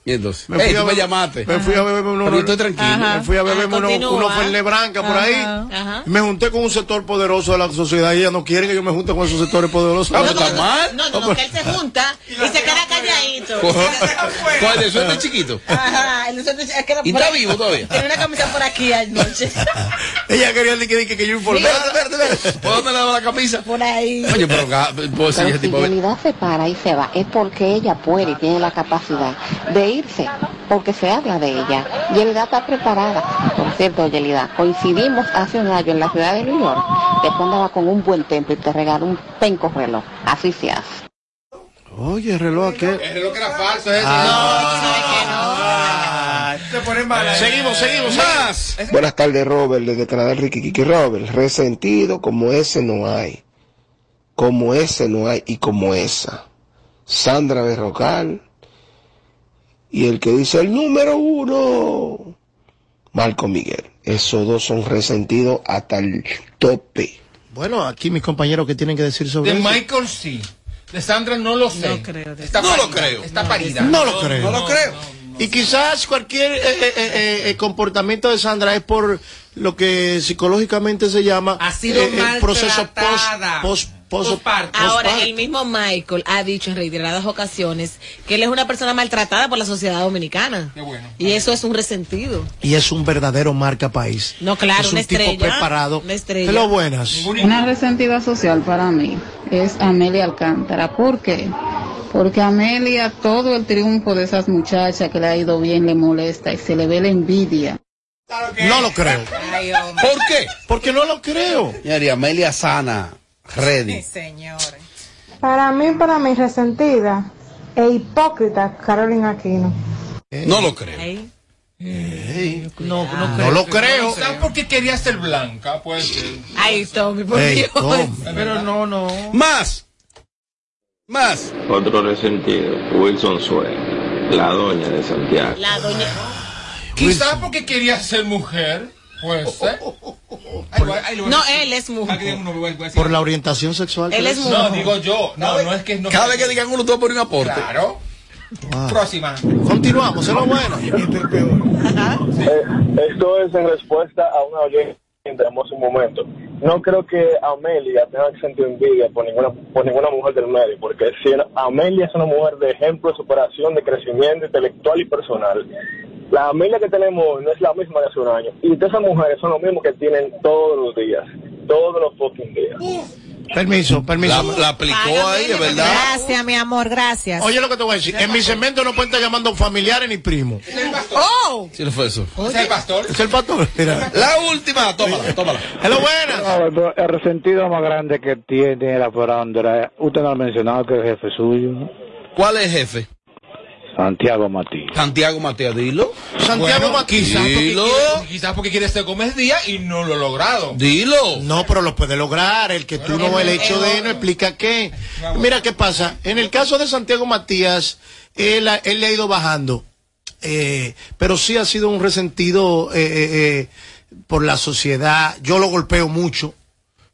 Y entonces, Me fui Ey, a tú me llamaste. Me fui a beber unos... Pero yo estoy tranquilo. Ajá. Me fui a beberme Ah, unos unos Fernet Branca por ahí. Ajá. Y me junté con un sector poderoso de la sociedad y ella no quiere que yo me junte con esos sectores poderosos. Ah, No, ¿está no, mal? No, no, no, que él se junta y se queda calladito. ¿Cuál de suerte chiquito? Ajá, el que era ¿Y está vivo todavía? *laughs* Tiene una camisa por aquí anoche. *laughs* Ella quería decir que, que, que yo informé. Espérate, espérate, espérate. ¿Por dónde le daba la camisa? Por ahí. Oye, pero Pero ese si tipo. Yelida se para y se va, es porque ella puede y tiene la capacidad de irse, porque se habla de ella. Yelida está preparada. Por cierto, Yelida, coincidimos hace un año en la ciudad de New York. Después andaba con un buen temple y te regaló un penco reloj. Así se hace. Oye, el reloj aquel. El reloj que era falso, ese. Ah. Se pone mal. Seguimos, seguimos. Más. Buenas tardes, Robert, desde Canadá, Ricky Kiki Robert. Resentido como ese no hay. Como ese no hay y como esa. Sandra Berrocal. Y el que dice el número uno. Marco Miguel. Esos dos son resentidos hasta el tope. Bueno, aquí mis compañeros que tienen que decir sobre De eso. Michael sí. De Sandra no lo sé. No creo. Está No lo creo. Está parida. No lo creo. No lo creo. Y quizás cualquier eh, eh, eh, eh, comportamiento de Sandra es por lo que psicológicamente se llama Ha sido eh, el proceso post. Ahora, el mismo Michael ha dicho en reiteradas ocasiones que él es una persona maltratada por la sociedad dominicana. Y eso es un resentido. Y es un verdadero marca país. No, claro, es un una tipo estrella. preparado. Una estrella. Hello, buenas. Una resentida social para mí es Amelia Alcántara. ¿Por qué? Porque a Amelia todo el triunfo de esas muchachas que le ha ido bien le molesta y se le ve la envidia. No lo creo. ¿Por qué? Porque no lo creo. Señor, y Amelia Sana, ready. Para mí, para mí, resentida e hipócrita, Carolina Aquino. No lo creo. No, no No lo creo. ¿Sabes por qué quería ser blanca? Pues. Ay, Tommy, por Dios. Tom. Pero no, no. Más. Más. Otro resentido, Wilson Sue, la doña de Santiago. La doña. Quizás porque quería ser mujer. Voy- ay, lo voy a No, él es mujer. Ah. Por la orientación sexual. Él es es. mujer. No, digo yo. No, no es que no. Cada vez que digan uno, a poner un aporte. Claro. Wow. Próxima. Continuamos, es lo bueno. Eh, esto es en respuesta a una oyente tenemos un momento. No creo que Amelia tenga que sentir envidia por ninguna, por ninguna mujer del medio, porque si Amelia es una mujer de ejemplo de superación, de crecimiento intelectual y personal. La Amelia que tenemos no es la misma de hace un año. Y todas esas mujeres son lo mismo que tienen todos los días, todos los fucking días. Permiso, permiso. La, la aplicó ahí, es verdad. Gracias, mi amor, gracias. Oye lo que te voy a decir. En mi segmento no pueden estar llamando familiares ni primos. ¡Oh! Sí, no fue eso. ¿Es el pastor? Es el pastor. Mira. La última, tómala, tómala. Hello, buenas. No, el resentido más grande que tiene la farándula, usted no ha mencionado que es el jefe suyo, ¿Cuál es jefe? Santiago Matías. Santiago Mateo, dilo. Santiago Bueno, Matías. Quizás porque, Dilo. quiere, quizás porque quiere ser comer día y no lo ha logrado. Dilo. No, pero lo puede lograr. El que tú no, el hecho de no explica qué. Mira qué pasa. En el caso de Santiago Matías, él, ha- él le ha ido bajando. Eh, pero sí ha sido un resentido eh, eh, eh, por la sociedad. Yo lo golpeo mucho.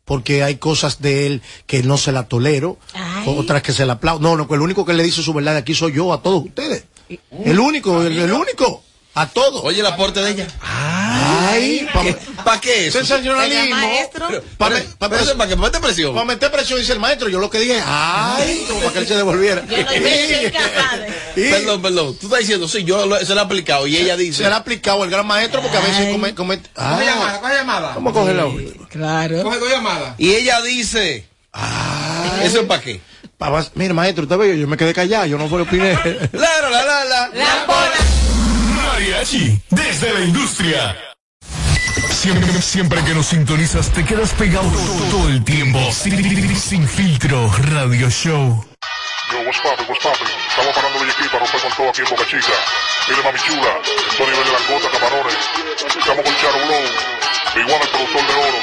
Porque hay cosas de él que no se la tolero, otras que se la aplaudo. No, no, que el único que le dice su verdad aquí soy yo a todos ustedes. El único, el, el único, a todos. Oye el aporte de ella. Ay, ¿Para qué eso? Sensacionalismo. maestro. Para Pero- pero eso es para que me mete presión. Para meter presión, dice el maestro. Yo lo que dije, ay, como para que él se devolviera. Yo no *laughs* Y Perdón, perdón. Tú estás diciendo, sí, yo lo- se lo he aplicado. Y ella dice. se le ha aplicado el gran maestro porque a veces come, come- Coge ah, llamada, coge llamada. ¿Cómo coge la? Claro. Coge dos llamadas. Y ella dice. ¿Eso es para qué? Pa- Mira, maestro, usted ve, yo me quedé callado, yo no fue opiné. *laughs* La, la, la, la. Mariachi, desde la industria. Siempre, siempre que nos sintonizas te quedas pegado todo el tiempo. Sin, sin filtro, radio show. Yo, what's poppin', what's poppin'? Estamos parando Villa aquí para romper con todo aquí en Boca Chica. Mire, mami chula, Tony de Langota, Camarones. Estamos con Charo Blow, igual el productor de oro.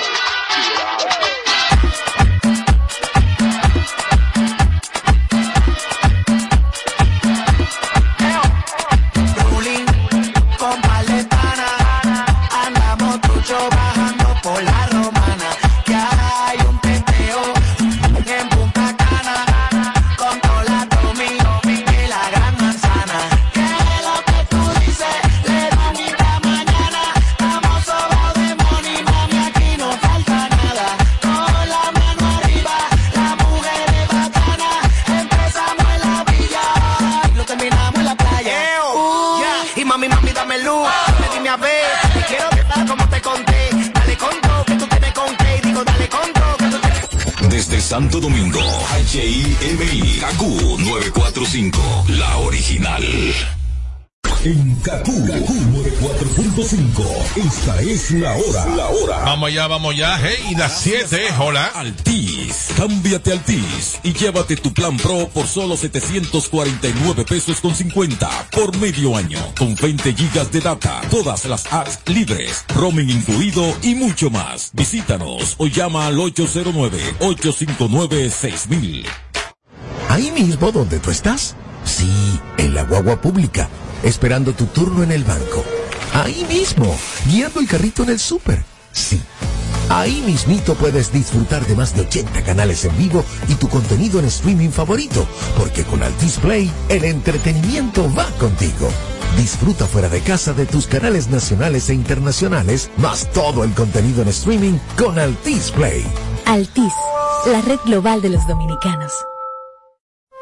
Santo Domingo, HIMI, KQ 945, la original. En KQ 4.5, esta es la hora. La hora. Vamos ya, vamos ya. Hey, las 7, hola. Altis, cámbiate Altis y llévate tu plan Pro por solo 749 pesos con 50 por medio año, con 20 gigas de data, todas las apps libres, roaming incluido y mucho más. Visítanos o llama al 809-859-6000. Ahí mismo donde tú estás. Sí, en la guagua pública, esperando tu turno en el banco. Ahí mismo, guiando el carrito en el súper. Sí. Ahí mismito puedes disfrutar de más de 80 canales en vivo y tu contenido en streaming favorito, porque con Altis Play el entretenimiento va contigo. Disfruta fuera de casa de tus canales nacionales e internacionales, más todo el contenido en streaming con Altis Play. Altis, la red global de los dominicanos.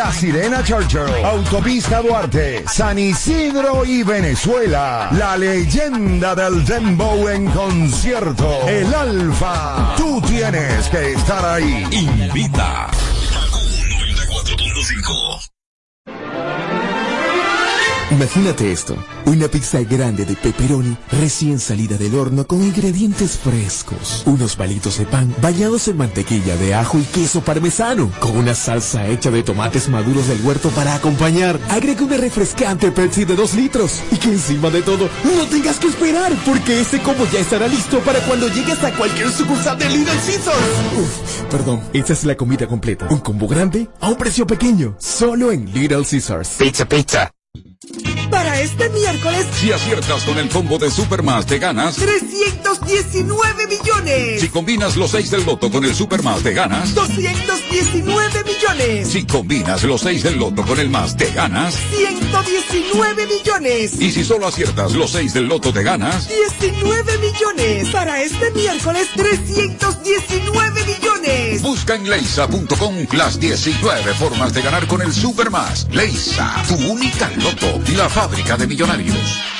La Sirena Churchill, Autopista Duarte, San Isidro y Venezuela. La leyenda del Dembow en concierto. El Alfa. Tú tienes que estar ahí. Invita. Imagínate esto, una pizza grande de pepperoni recién salida del horno con ingredientes frescos, unos palitos de pan bañados en mantequilla de ajo y queso parmesano, con una salsa hecha de tomates maduros del huerto para acompañar. Agrega una refrescante Pepsi de 2 litros y que encima de todo no tengas que esperar porque ese combo ya estará listo para cuando llegues a cualquier sucursal de Little Caesars. Uf, perdón, esta es la comida completa. Un combo grande a un precio pequeño, solo en Little Caesars. Pizza, pizza. Para este miércoles, Si aciertas con el combo de Supermas, te ganas. 319 millones. Si combinas los 6 del loto con el Supermas, te ganas. 219 millones. Si combinas los 6 del loto con el más, te ganas. 119 millones. Y si solo aciertas los 6 del loto, te ganas. 19 millones. Para este miércoles, 319 millones. Busca en leisa.com las 19 formas de ganar con el Supermas. Leisa, tu única loto, la fábrica de millonarios.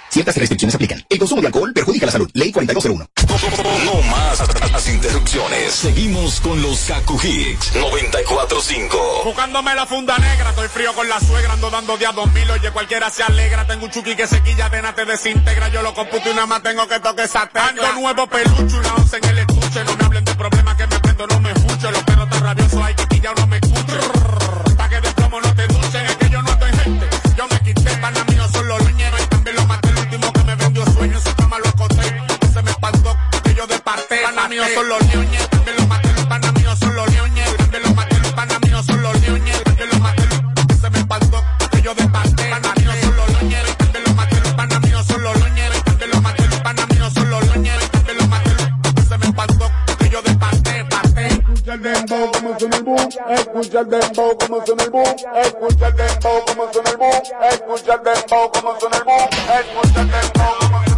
Ciertas restricciones aplican. El consumo de alcohol perjudica la salud. Ley 4201. No más las interrupciones. Seguimos con los Kaku Hicks 94.5. Buscándome la funda negra, estoy frío con la suegra, ando dando días dos mil, oye cualquiera se alegra, tengo un chuki que se quilla de nada te desintegra, yo lo computo y nada más tengo que toque esa tecla. Ando nuevo pelucho, una once en el estuche, no me hablen de problemas que me prendo, no me escucho, los perros tan rabiosos hay que quilla no me escucho. Desparté, pana mío son los maté, los míos son los los míos los ñoñes, también lo maté, que se me que yo míos son los los míos son los los míos los ñoñes, también lo maté, que se me que yo. Escucha escucha el dembow como suena el boom, escucha el dembow como suena el boom, escucha el dembow como suena el boom, escucha el dembow como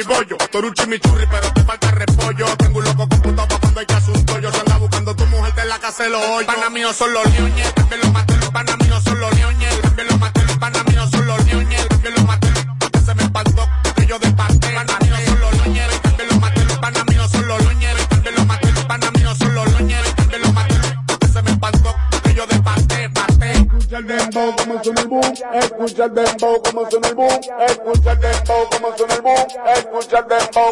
mi bollo. Tú eres un chimichurri, pero te falta repollo. Tengo un loco computado pa' cuando hay que hacer un tollo. Se anda buscando tu mujer, te la casa los hoyos. Pana mío son los leones, también los maté, los pana mío son los leones. También los maté, los pana mío son los leones. También los maté, se me espantó, que yo desparté. Pana mío son los leones, también los maté, los pana mío son los leones. También los maté, los pana mío son los leones. También los maté, que se me espantó, que yo desparté, parté. Escucha el dembow como suena el boom, escucha el dembow como suena el boom, escucha el escucha el dembow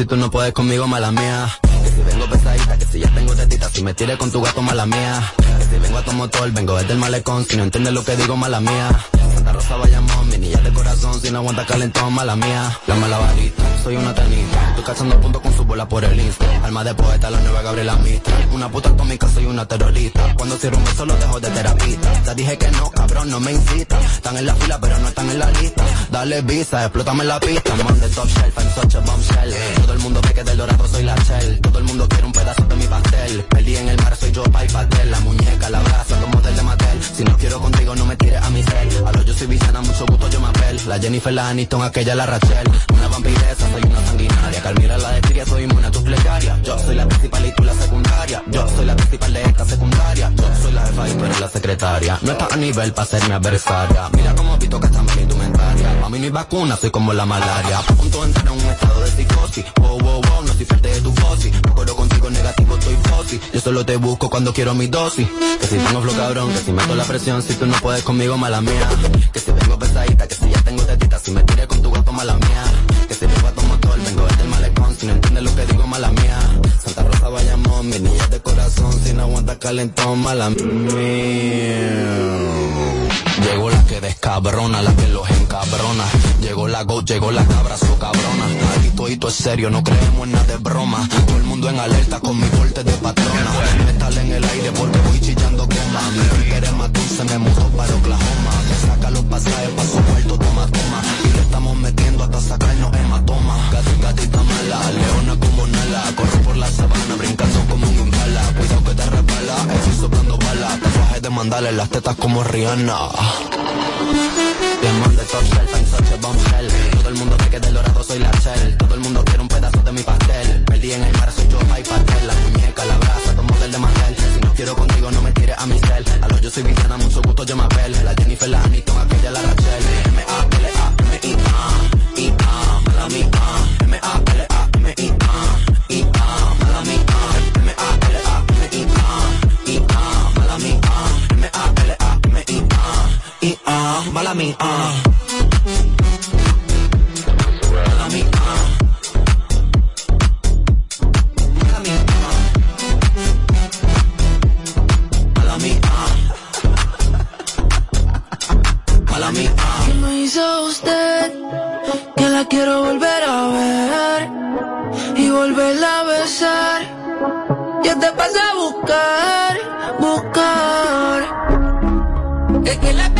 si tú no puedes conmigo, mala mía. Que si vengo pesadita, que si ya tengo tetita, si me tires con tu gato, mala mía. Que si vengo a tu motor, vengo desde el malecón, si no entiendes lo que digo, mala mía. Santa Rosa Bayamón, mi niña de corazón, si no aguanta calentón, mala mía. La mala varita, soy una tenista, estoy cazando puntos con su bola por el insta. Alma de poeta, la nueva Gabriela Mistral. Una puta atómica, soy una terrorista. Cuando cierro un beso, lo dejo de terapista. Te dije que no, cabrón, no me incita. Están en la fila, pero no están en la lista. Dale visa, explótame la pista. Man de top shelf, I'm such a bombshell. Todo el mundo ve que del dorado soy la shell. Todo el mundo quiere un pedazo de mi pastel. Perdí en el mar, soy yo, pa' y pastel. La muñeca, la brasa, como del de Mattel. Si no quiero contigo, no me tires a mi cel. A lo yo soy villana, mucho gusto, yo me apel. La Jennifer, la Aniston, aquella, la Rachel. Una vampiresa, soy una sanguinaria. Calmira, la de soy inmune a tus plegarias. Yo soy la principal y tú la secundaria. Yo soy la principal de esta secundaria. Soy la secretaria. No estás a nivel para ser mi adversaria. Mira cómo pito que está mi indumentaria. A mí no hay vacuna, soy como la malaria. A punto de entrar en un estado de psicosis. Wow, wow, wow, no soy parte de tu fosi. No corro contigo negativo, estoy fosi. Yo solo te busco cuando quiero mi dosis. Que si tengo flow cabrón, que si meto la presión, si tú no puedes conmigo, mala mía. Que si vengo pesadita, que si ya tengo tetita, si me tiré con tu gato, mala mía. Que si tu motor, vengo desde el malecón, si no entiendes lo que digo, mala mía. Mi niña de corazón, si no aguanta calentón, mala mía. Llegó la que descabrona, la que los encabrona. Llegó la go, llegó la cabra, su cabrona. Aquí todo es serio, no creemos en nada de broma. Todo el mundo en alerta con mi porte de patrona. Metal en el aire porque voy chillando goma. Mi eres más dulce, me mudo para Oklahoma. Me saca los pasajes pa' su cuarto, Mandales, las tetas como Rihanna. Volverla a besar. Yo te pasé a buscar, buscar. Es que la